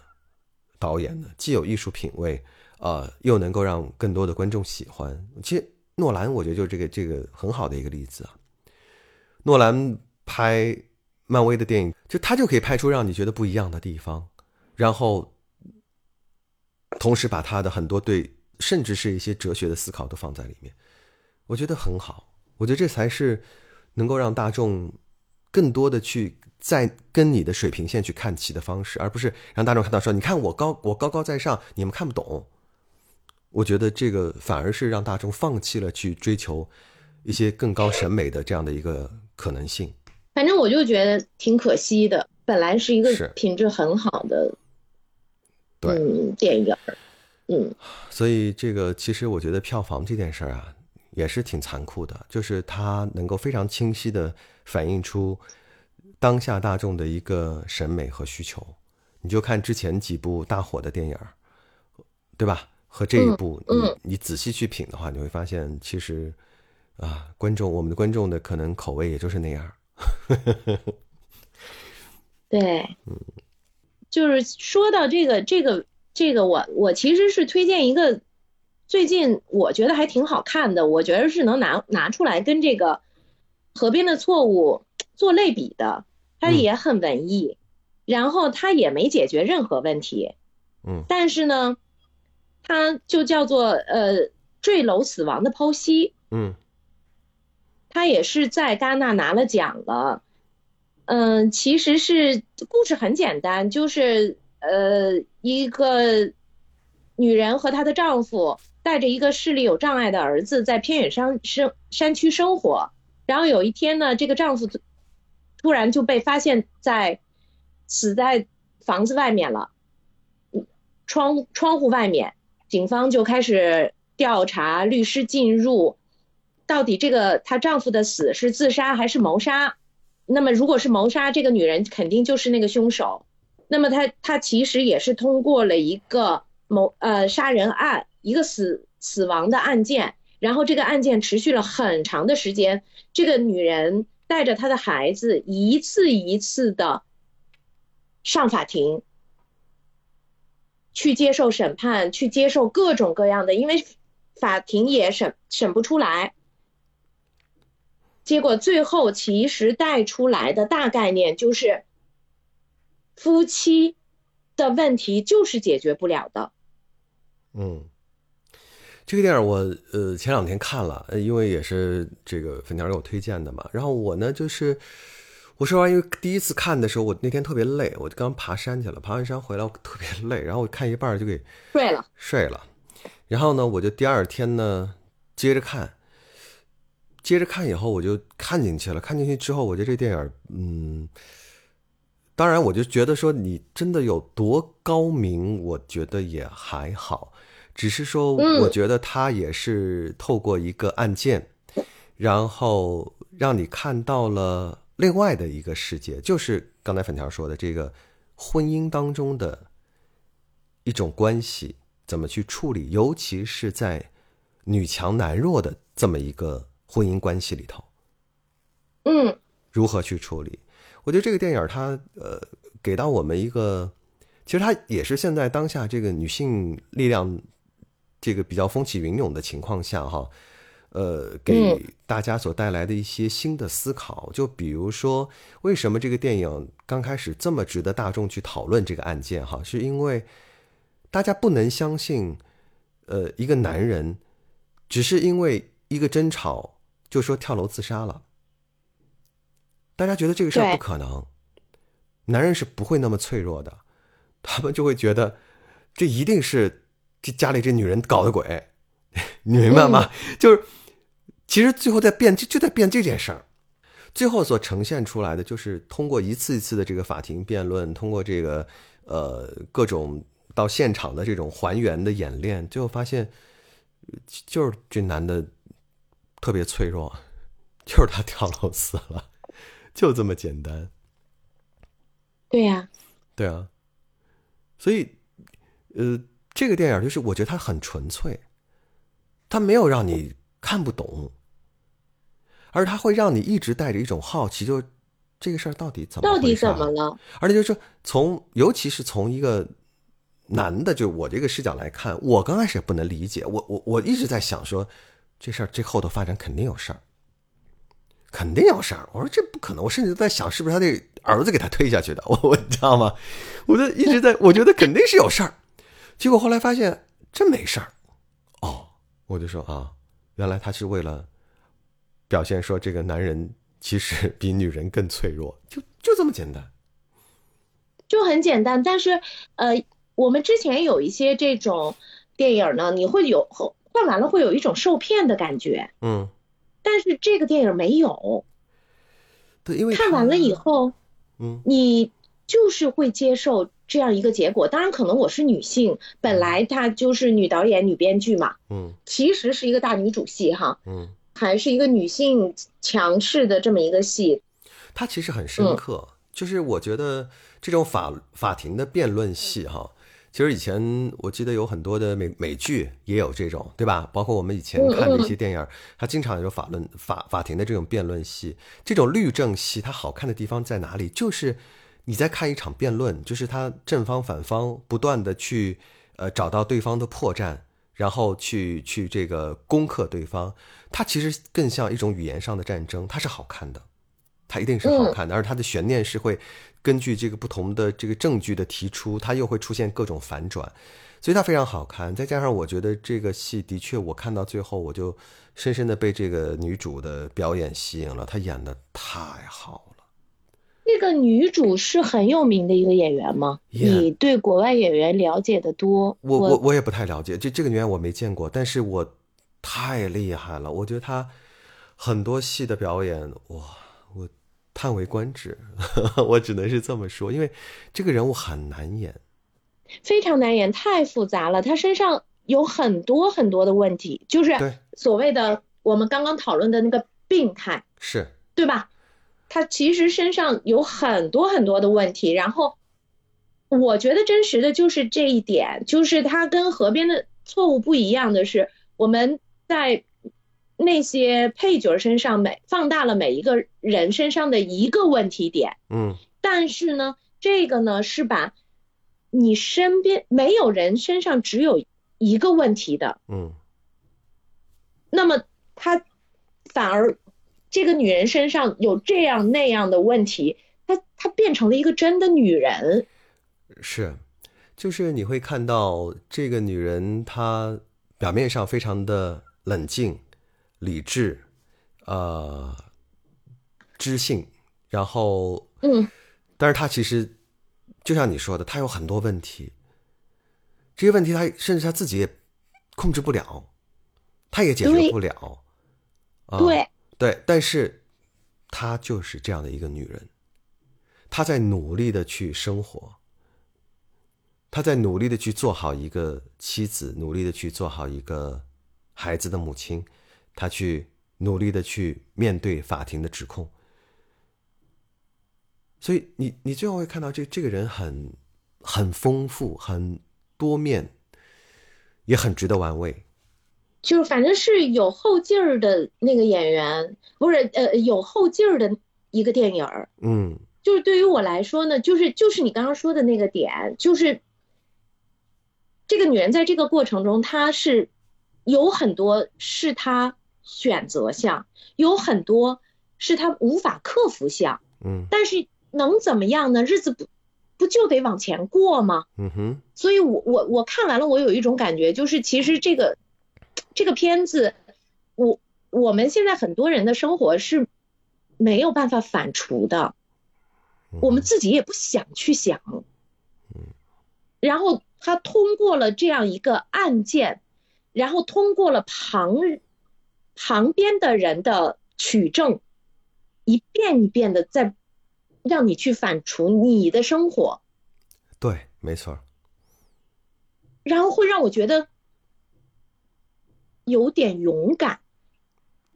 导演呢，既有艺术品味，呃，又能够让更多的观众喜欢。其实诺兰，我觉得就是这个这个很好的一个例子啊。诺兰拍漫威的电影，就他就可以拍出让你觉得不一样的地方，然后同时把他的很多对，甚至是一些哲学的思考都放在里面，我觉得很好。我觉得这才是能够让大众更多的去。在跟你的水平线去看齐的方式，而不是让大众看到说：“你看我高，我高高在上，你们看不懂。”我觉得这个反而是让大众放弃了去追求一些更高审美的这样的一个可能性。反正我就觉得挺可惜的，本来是一个品质很好的，对电影，嗯。所以这个其实我觉得票房这件事儿啊，也是挺残酷的，就是它能够非常清晰的反映出。当下大众的一个审美和需求，你就看之前几部大火的电影，对吧？和这一部，你你仔细去品的话，你会发现，其实啊，观众我们的观众的可能口味也就是那样。[LAUGHS] 对，嗯，就是说到这个这个这个，我我其实是推荐一个最近我觉得还挺好看的，我觉得是能拿拿出来跟这个《河边的错误》做类比的。它也很文艺，然后它也没解决任何问题，嗯，但是呢，它就叫做呃坠楼死亡的剖析，嗯，它也是在戛纳拿了奖了，嗯，其实是故事很简单，就是呃一个女人和她的丈夫带着一个视力有障碍的儿子在偏远山生山区生活，然后有一天呢，这个丈夫。突然就被发现，在死在房子外面了，窗窗户外面，警方就开始调查，律师进入，到底这个她丈夫的死是自杀还是谋杀？那么如果是谋杀，这个女人肯定就是那个凶手。那么她她其实也是通过了一个谋呃杀人案，一个死死亡的案件，然后这个案件持续了很长的时间，这个女人。带着她的孩子一次一次的上法庭，去接受审判，去接受各种各样的，因为法庭也审审不出来。结果最后其实带出来的大概念就是，夫妻的问题就是解决不了的。嗯。这个电影我呃前两天看了，因为也是这个粉条给我推荐的嘛。然后我呢就是，我说完因为第一次看的时候，我那天特别累，我就刚爬山去了，爬完山回来我特别累，然后我看一半就给睡了睡了。然后呢，我就第二天呢接着看，接着看以后我就看进去了。看进去之后，我觉得这电影嗯，当然我就觉得说你真的有多高明，我觉得也还好。只是说，我觉得他也是透过一个案件，然后让你看到了另外的一个世界，就是刚才粉条说的这个婚姻当中的一种关系怎么去处理，尤其是在女强男弱的这么一个婚姻关系里头，嗯如何去处理？我觉得这个电影它呃给到我们一个，其实它也是现在当下这个女性力量这个比较风起云涌的情况下哈，呃，给大家所带来的一些新的思考。就比如说，为什么这个电影刚开始这么值得大众去讨论这个案件哈，是因为大家不能相信，呃，一个男人只是因为一个争吵就说跳楼自杀了。大家觉得这个事儿不可能，男人是不会那么脆弱的，他们就会觉得这一定是这家里这女人搞的鬼，[LAUGHS] 你明白吗？就是其实最后在变就就在变这件事儿，最后所呈现出来的就是通过一次一次的这个法庭辩论，通过这个呃各种到现场的这种还原的演练，最后发现呃就是这男的特别脆弱，就是他跳楼死了，就这么简单。对呀、对啊，所以，呃，这个电影就是我觉得它很纯粹，它没有让你看不懂，而它会让你一直带着一种好奇，就这个事儿到底怎么到底怎么了？而且就是从，尤其是从一个男的，就我这个视角来看，我刚开始也不能理解，我我我一直在想说，这事儿这后头发展肯定有事儿，肯定有事儿。我说这不可能，我甚至在想是不是他那儿子给他推下去的，我我你知道吗？我就一直在，我觉得肯定是有事儿。结果后来发现真没事儿，哦，我就说啊，原来他是为了表现说这个男人其实比女人更脆弱，就就这么简单。就很简单，但是呃，我们之前有一些这种电影呢，你会有后看完了会有一种受骗的感觉，嗯，但是这个电影没有，对，因为看完了以后，后，嗯。你就是会接受这样一个结果。当然，可能我是女性，本来她就是女导演、女编剧嘛，嗯其实是一个大女主戏哈，嗯，还是一个女性强势的这么一个戏。它其实很深刻，就是我觉得这种法法庭的辩论戏哈，其实以前我记得有很多的美美剧也有这种，对吧？包括我们以前看的一些电影，它经常有法论法法庭的这种辩论戏，这种律政戏它好看的地方在哪里？就是你在看一场辩论，就是他正方反方不断的去呃找到对方的破绽。然后去去这个攻克对方，它其实更像一种语言上的战争，它是好看的。它一定是好看的，而它的悬念是会根据这个不同的这个证据的提出，它又会出现各种反转，所以它非常好看。再加上我觉得这个戏的确，我看到最后我就深深的被这个女主的表演吸引了，她演的太好了。这个女主是很有名的一个演员吗？Yeah 你对国外演员了解的多，我我我也不太了解，这这个女演员我没见过，但是我太厉害了，我觉得她很多戏的表演，哇，我叹为观止，[LAUGHS] 我只能是这么说，因为这个人物很难演。非常难演，太复杂了。她身上有很多很多的问题，就是对所谓的我们刚刚讨论的那个病态，是，对吧？她其实身上有很多很多的问题，然后我觉得真实的就是这一点，就是他跟河边的错误不一样的是，我们在那些配角身上每放大了每一个人身上的一个问题点。嗯。但是呢，这个呢是把你身边没有人身上只有一个问题的，嗯。那么他反而这个女人身上有这样那样的问题，她她变成了一个真的女人，是，就是你会看到这个女人，她表面上非常的冷静、理智，呃，知性，然后，嗯，但是她其实就像你说的，她有很多问题，这些问题她甚至她自己也控制不了，她也解决不了，啊，对，对，但是她就是这样的一个女人，她在努力的去生活，她在努力的去做好一个妻子，努力的去做好一个孩子的母亲，她去努力的去面对法庭的指控。所以你你最后会看到这这个人很很丰富、很多面，也很值得玩味。就是反正是有后劲儿的那个演员，不是呃有后劲儿的一个电影儿。嗯就是对于我来说呢，就是就是你刚刚说的那个点，就是这个女人在这个过程中，她是有很多是她选择项，有很多是她无法克服项，嗯但是能怎么样呢？日子不不就得往前过吗？嗯哼所以我我我看完了，我有一种感觉，就是其实这个这个片子，我我们现在很多人的生活是没有办法反刍的，我们自己也不想去想。然后他通过了这样一个案件，然后通过了旁旁边的人的取证，一遍一遍的在让你去反刍你的生活。对，没错。然后会让我觉得有点勇敢，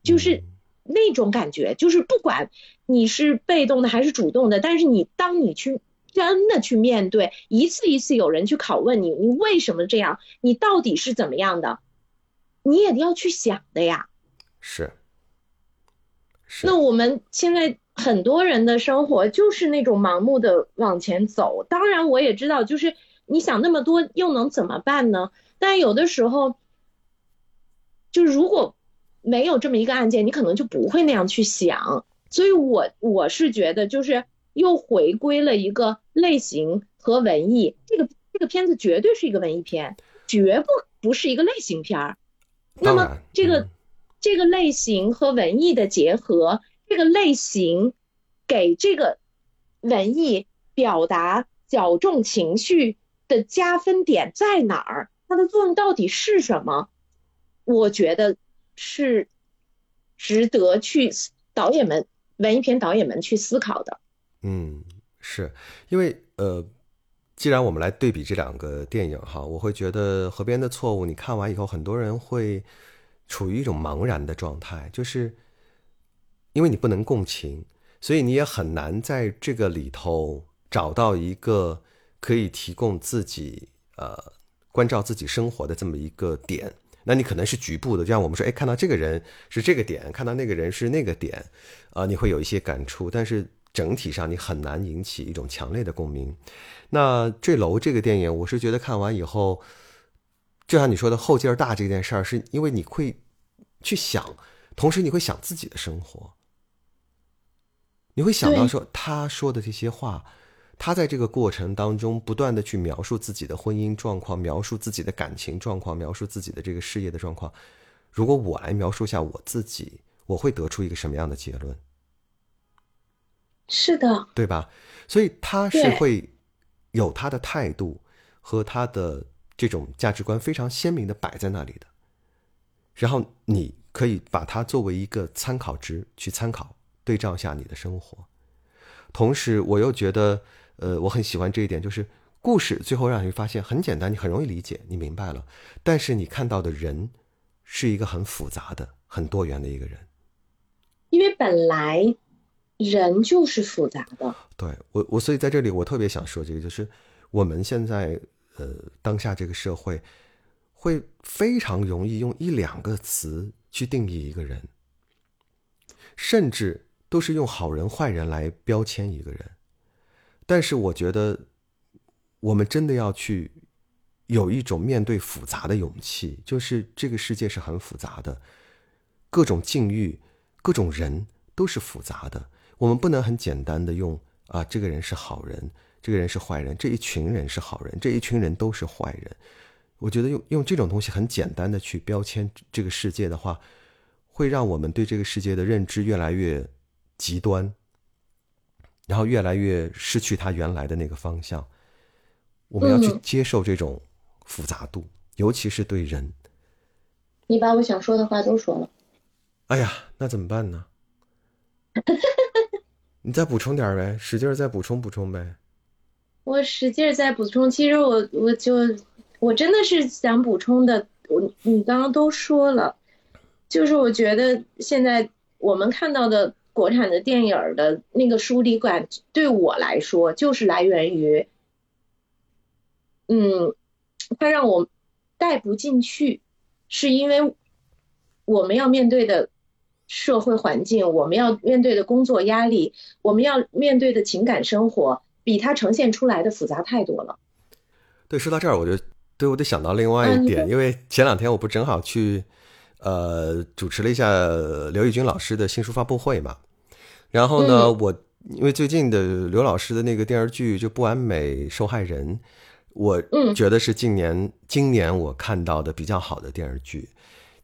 就是那种感觉，就是不管你是被动的还是主动的，但是你当你去真的去面对，一次一次有人去拷问你，你为什么这样，你到底是怎么样的，你也要去想的呀。是是那我们现在很多人的生活就是那种盲目的往前走。当然，我也知道，就是你想那么多又能怎么办呢？但有的时候，就如果没有这么一个案件，你可能就不会那样去想。所以我我是觉得，就是又回归了一个类型和文艺。这个这个片子绝对是一个文艺片，绝不不是一个类型片儿。那么这个、嗯这个类型和文艺的结合，这个类型给这个文艺表达矫重情绪的加分点在哪儿？它的作用到底是什么？我觉得是值得去导演们、文艺片导演们去思考的。嗯，是因为呃，既然我们来对比这两个电影哈，我会觉得《河边的错误》，你看完以后，很多人会处于一种茫然的状态，就是因为你不能共情，所以你也很难在这个里头找到一个可以提供自己呃关照自己生活的这么一个点。那你可能是局部的，就像我们说，哎，看到这个人是这个点，看到那个人是那个点，啊、你会有一些感触，但是整体上你很难引起一种强烈的共鸣。那《坠楼》这个电影，我是觉得看完以后，就像你说的后劲儿大这件事儿，是因为你会去想，同时你会想自己的生活，你会想到说他说的这些话，他在这个过程当中不断的去描述自己的婚姻状况，描述自己的感情状况，描述自己的这个事业的状况。如果我来描述一下我自己，我会得出一个什么样的结论？是的，对吧？所以他是会有他的态度和他的这种价值观非常鲜明的摆在那里的，然后你可以把它作为一个参考值去参考，对照一下你的生活。同时，我又觉得，呃，我很喜欢这一点，就是故事最后让你发现很简单，你很容易理解，你明白了，但是你看到的人是一个很复杂的、很多元的一个人。因为本来人就是复杂的。对我，我所以在这里我特别想说这个，就是我们现在呃当下这个社会，会非常容易用一两个词去定义一个人，甚至都是用好人坏人来标签一个人。但是我觉得，我们真的要去有一种面对复杂的勇气，就是这个世界是很复杂的，各种境遇、各种人都是复杂的。我们不能很简单的用啊，这个人是好人，这个人是坏人，这一群人是好人，这一群人都是坏人。我觉得用用这种东西很简单的去标签这个世界的话，会让我们对这个世界的认知越来越极端，然后越来越失去它原来的那个方向。我们要去嗯接受这种复杂度，尤其是对人。你把我想说的话都说了。哎呀，那怎么办呢？[LAUGHS] 你再补充点呗，使劲儿再补充补充呗。我使劲儿在补充，其实我我就我真的是想补充的，我你刚刚都说了，就是我觉得现在我们看到的国产的电影的那个疏离感，对我来说就是来源于，嗯，它让我带不进去，是因为我们要面对的社会环境，我们要面对的工作压力，我们要面对的情感生活，比它呈现出来的复杂太多了。对，说到这儿，我就对我得想到另外一点，因为前两天我不正好去。呃，主持了一下刘奕君老师的新书发布会嘛，然后呢，我因为最近的刘老师的那个电视剧就《不完美受害人》，我觉得是近年今年我看到的比较好的电视剧，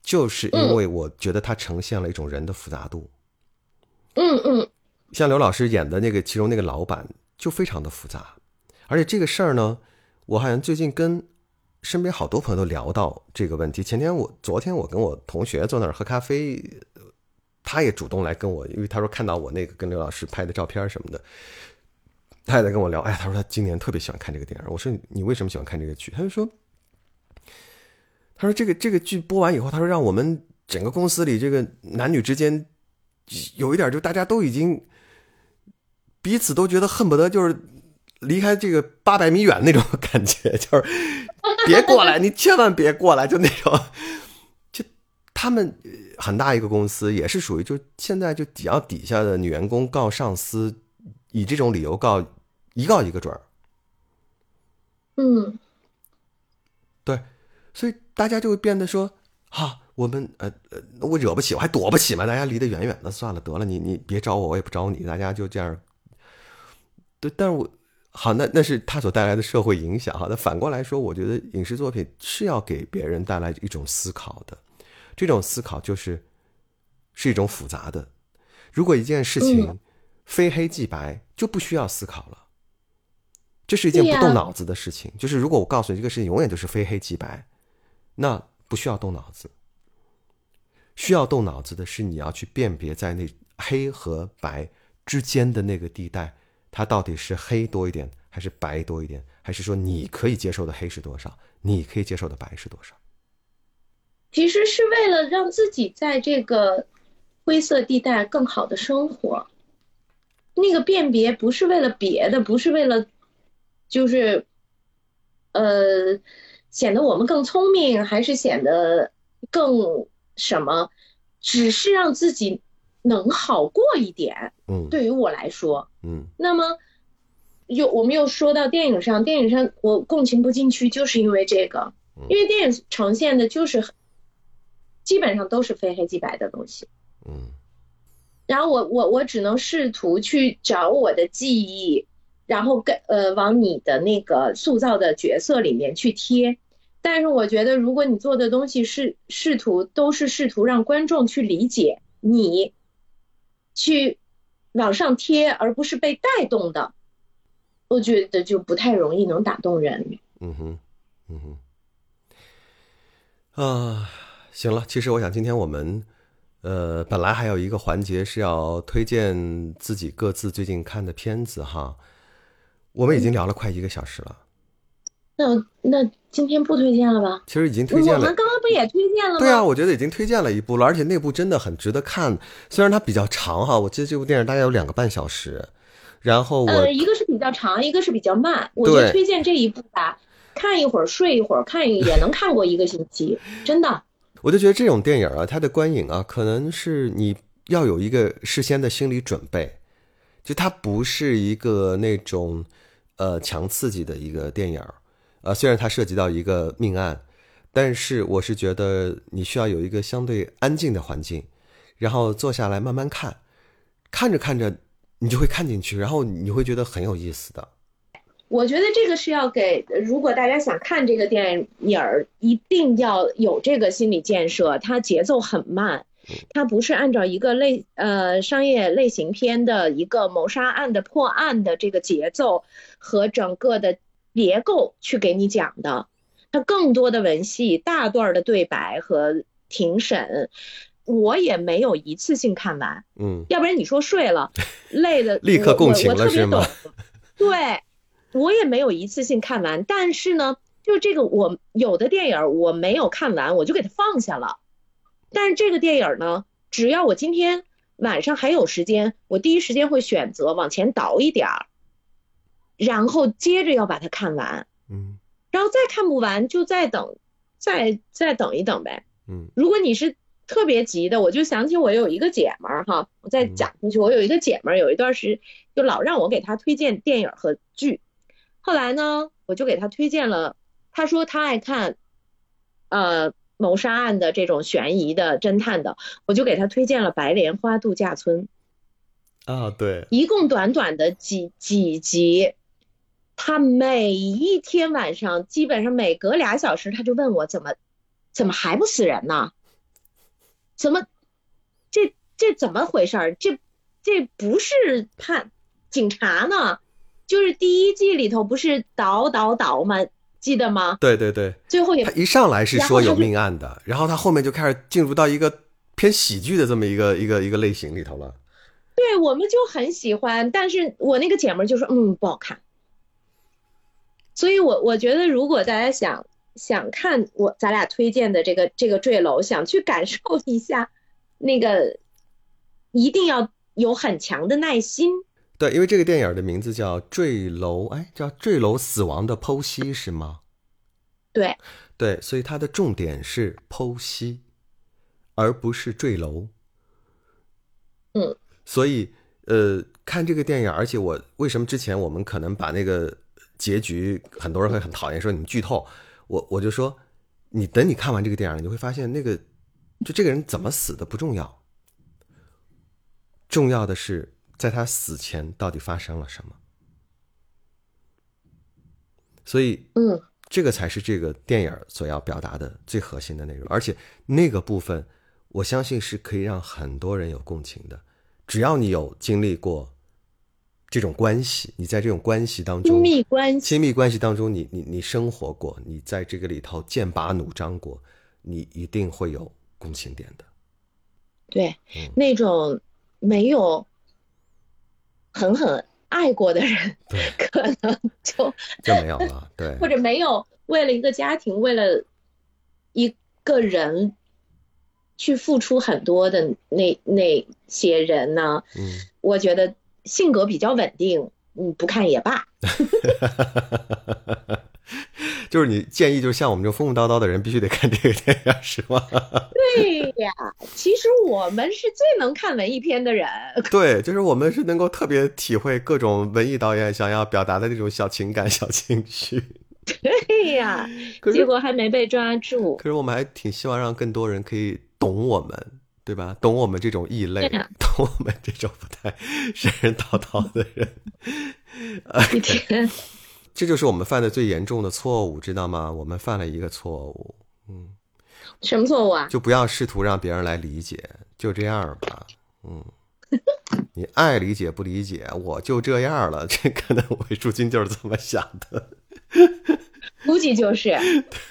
就是因为我觉得它呈现了一种人的复杂度。嗯嗯，像刘老师演的那个其中那个老板就非常的复杂，而且这个事儿呢，我好像最近跟。身边好多朋友都聊到这个问题。前天我、昨天我跟我同学坐那儿喝咖啡，他也主动来跟我，因为他说看到我那个跟刘老师拍的照片什么的，他也在跟我聊。哎，他说他今年特别喜欢看这个电影。我说你为什么喜欢看这个剧？他就说，他说这个这个剧播完以后，他说让我们整个公司里这个男女之间有一点，就大家都已经彼此都觉得恨不得就是离开这个八百米远那种感觉，就是。[LAUGHS] 别过来！你千万别过来！就那种，[LAUGHS] 就他们很大一个公司，也是属于就现在就只要底下的女员工告上司，以这种理由告，一告一个准儿。嗯，对，所以大家就会变得说，哈，我们呃呃，我惹不起，我还躲不起嘛，大家离得远远的，算了，得了，你你别找我，我也不找你，大家就这样。对，但是我。好，那那是他所带来的社会影响。哈，那反过来说，我觉得影视作品是要给别人带来一种思考的，这种思考就是是一种复杂的。如果一件事情非黑即白，就不需要思考了。这是一件不动脑子的事情。就是如果我告诉你这个事情永远都是非黑即白，那不需要动脑子。需要动脑子的是你要去辨别在那黑和白之间的那个地带。它到底是黑多一点，还是白多一点？还是说你可以接受的黑是多少，你可以接受的白是多少？其实是为了让自己在这个灰色地带更好的生活。那个辨别不是为了别的，不是为了，就是，呃，显得我们更聪明，还是显得更什么？只是让自己。能好过一点，嗯，对于我来说，嗯，那么又我们又说到电影上，电影上我共情不进去，就是因为这个，因为电影呈现的就是基本上都是非黑即白的东西，嗯，然后我我我只能试图去找我的记忆，然后跟呃往你的那个塑造的角色里面去贴，但是我觉得如果你做的东西是试图都是试图让观众去理解你。去往上贴，而不是被带动的，我觉得就不太容易能打动人。嗯哼，嗯哼，啊，行了，其实我想今天我们，呃，本来还有一个环节是要推荐自己各自最近看的片子哈，我们已经聊了快一个小时了。那那。今天不推荐了吧？其实已经推荐了。我们刚刚不也推荐了吗？对啊，我觉得已经推荐了一部了，而且那部真的很值得看。虽然它比较长哈，我记得这部电影大概有两个半小时。然后我呃，一个是比较长，一个是比较慢。我觉得推荐这一部吧，看一会儿睡一会儿，看也能看过一个星期，真的。[LAUGHS] 我就觉得这种电影啊，它的观影啊，可能是你要有一个事先的心理准备，就它不是一个那种呃强刺激的一个电影。啊，虽然它涉及到一个命案，但是我是觉得你需要有一个相对安静的环境，然后坐下来慢慢看，看着看着你就会看进去，然后你会觉得很有意思的。我觉得这个是要给，如果大家想看这个电影儿，一定要有这个心理建设。它节奏很慢，它不是按照一个类呃商业类型片的一个谋杀案的破案的这个节奏和整个的。结构去给你讲的，它更多的文戏、大段的对白和庭审，我也没有一次性看完。嗯，要不然你说睡了，[LAUGHS] 累的立刻共情了是吗？对，我也没有一次性看完。但是呢，就这个我有的电影我没有看完，我就给它放下了。但是这个电影呢，只要我今天晚上还有时间，我第一时间会选择往前倒一点儿，然后接着要把它看完，嗯。然后再看不完就再等，再再等一等呗。嗯。如果你是特别急的，我就想起我有一个姐们儿哈，我再嗯。讲下去，我有一个姐们儿，有一段时就老让我给她推荐电影和剧，后来呢，我就给她推荐了，她说她爱看，呃，谋杀案的这种悬疑的侦探的，我就给她推荐了《白莲花度假村》，啊，对，一共短短的几几集，她每一天晚上基本上每隔俩小时，他就问我怎么怎么还不死人呢？怎么这这怎么回事儿？这这不是判警察呢？就是第一季里头不是倒倒倒吗？记得吗？对对对，最后也他一上来是说有命案的，然后他后面就开始进入到一个偏喜剧的这么一个一个一个类型里头了。对，我们就很喜欢，但是我那个姐们儿就说，嗯，不好看。所以我我觉得，如果大家想想看我咱俩推荐的这个这个坠楼，想去感受一下那个，一定要有很强的耐心。对，因为这个电影的名字叫《坠楼》，哎，叫《坠楼死亡的剖析》是吗？对，对，所以它的重点是剖析，而不是坠楼。嗯，所以呃，看这个电影，而且我为什么之前我们可能把那个结局，很多人会很讨厌说你们剧透，我我就说，你等你看完这个电影，你会发现那个就这个人怎么死的不重要，重要的是在他死前到底发生了什么。所以，嗯，这个才是这个电影所要表达的最核心的内容，而且那个部分，我相信是可以让很多人有共情的。只要你有经历过这种关系，你在这种关系当中，亲密关系，亲密关系当中，你你你生活过，你在这个里头剑拔弩张过，你一定会有共情点的。对嗯，那种没有狠狠爱过的人，对，可能就就没有了。[LAUGHS] 对，或者没有为了一个家庭，为了一个人去付出很多的那那些人呢，嗯，我觉得性格比较稳定，嗯，不看也罢。[LAUGHS] 就是你建议，就是像我们这种疯疯叨叨的人，必须得看这个电影，是吗？[LAUGHS] 对呀，其实我们是最能看文艺片的人。[LAUGHS] 对，就是我们是能够特别体会各种文艺导演想要表达的那种小情感、小情绪。对呀，结果还没被抓住。可是我们还挺希望让更多人可以懂我们，对吧？懂我们这种异类，[LAUGHS] 懂我们这种不太神神叨叨的人。一天，这就是我们犯的最严重的错误，知道吗？我们犯了一个错误，嗯什么错误啊？就不要试图让别人来理解，就这样吧。嗯，你爱理解不理解，我就这样了。这可能魏淑君就是这么想的。[LAUGHS] 估计就是。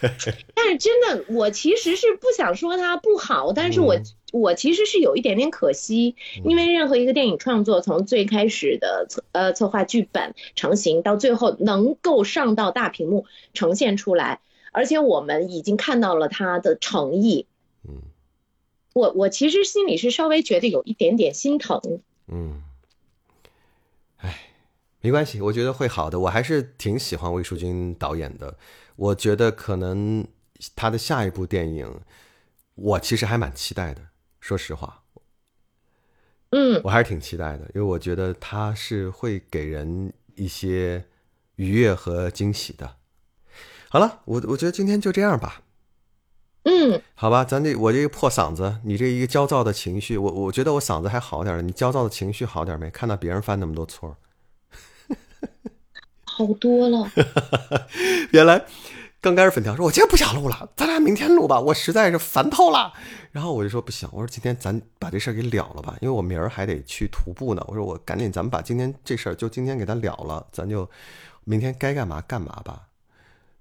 但是真的，我其实是不想说他不好，但是我、嗯我其实是有一点点可惜，因为任何一个电影创作，从最开始的策呃策划剧本成型，到最后能够上到大屏幕呈现出来，而且我们已经看到了他的诚意。嗯我我其实心里是稍微觉得有一点点心疼。嗯，哎，没关系，我觉得会好的。我还是挺喜欢魏淑君导演的，我觉得可能他的下一部电影，我其实还蛮期待的。说实话，嗯，我还是挺期待的，因为我觉得他是会给人一些愉悦和惊喜的。好了，我我觉得今天就这样吧，嗯，好吧？咱这我这个破嗓子，你这一个焦躁的情绪，我我觉得我嗓子还好点了，你焦躁的情绪好点没？看到别人犯那么多错，[LAUGHS] 好多了。[LAUGHS] 原来刚开始粉条说：“我今天不想录了，咱俩明天录吧，我实在是烦透了。”然后我就说：“不行，我说今天咱把这事儿给了了吧，因为我明儿还得去徒步呢。我说我赶紧，咱们把今天这事儿就今天给它了了，咱就明天该干嘛干嘛吧。”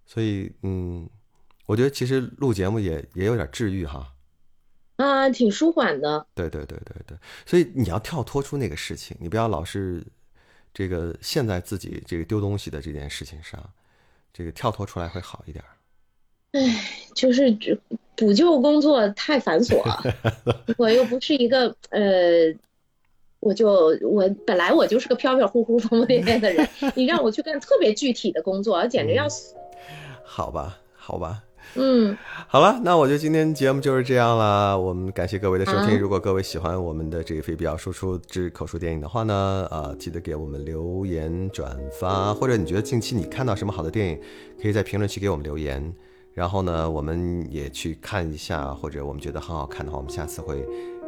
所以，嗯，我觉得其实录节目也也有点治愈哈。啊，挺舒缓的。对对对对对，所以你要跳脱出那个事情，你不要老是这个陷在自己这个丢东西的这件事情上，这个跳脱出来会好一点儿。就是只补救工作太繁琐了，[LAUGHS] 我又不是一个呃我就我本来我就是个飘飘忽忽、疯疯癫癫的人，你让我去干特别具体的工作，简直要死。好吧，好吧，嗯，好了，那我觉得今天节目就是这样了。我们感谢各位的收听。好如果各位喜欢我们的这个非必要输出之口述电影的话呢，呃，记得给我们留言、转发，或者你觉得近期你看到什么好的电影，可以在评论区给我们留言。然后呢，我们也去看一下，或者我们觉得很好看的话，我们下次会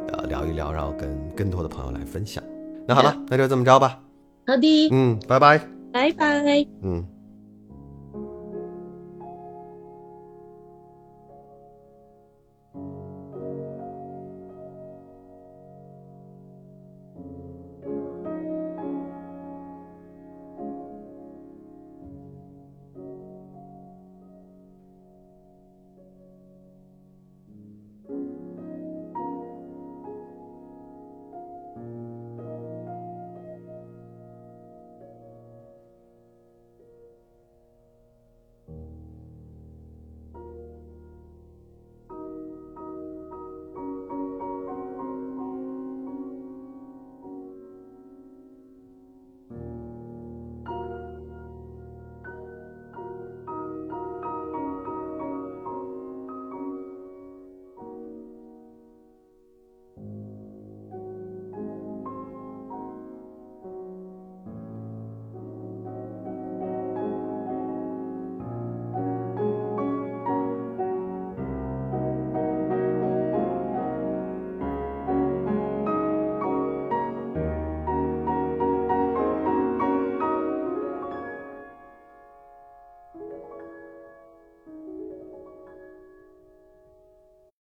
呃聊一聊，然后跟更多的朋友来分享。那好了，那就这么着吧。好的，嗯，拜拜。拜拜。嗯。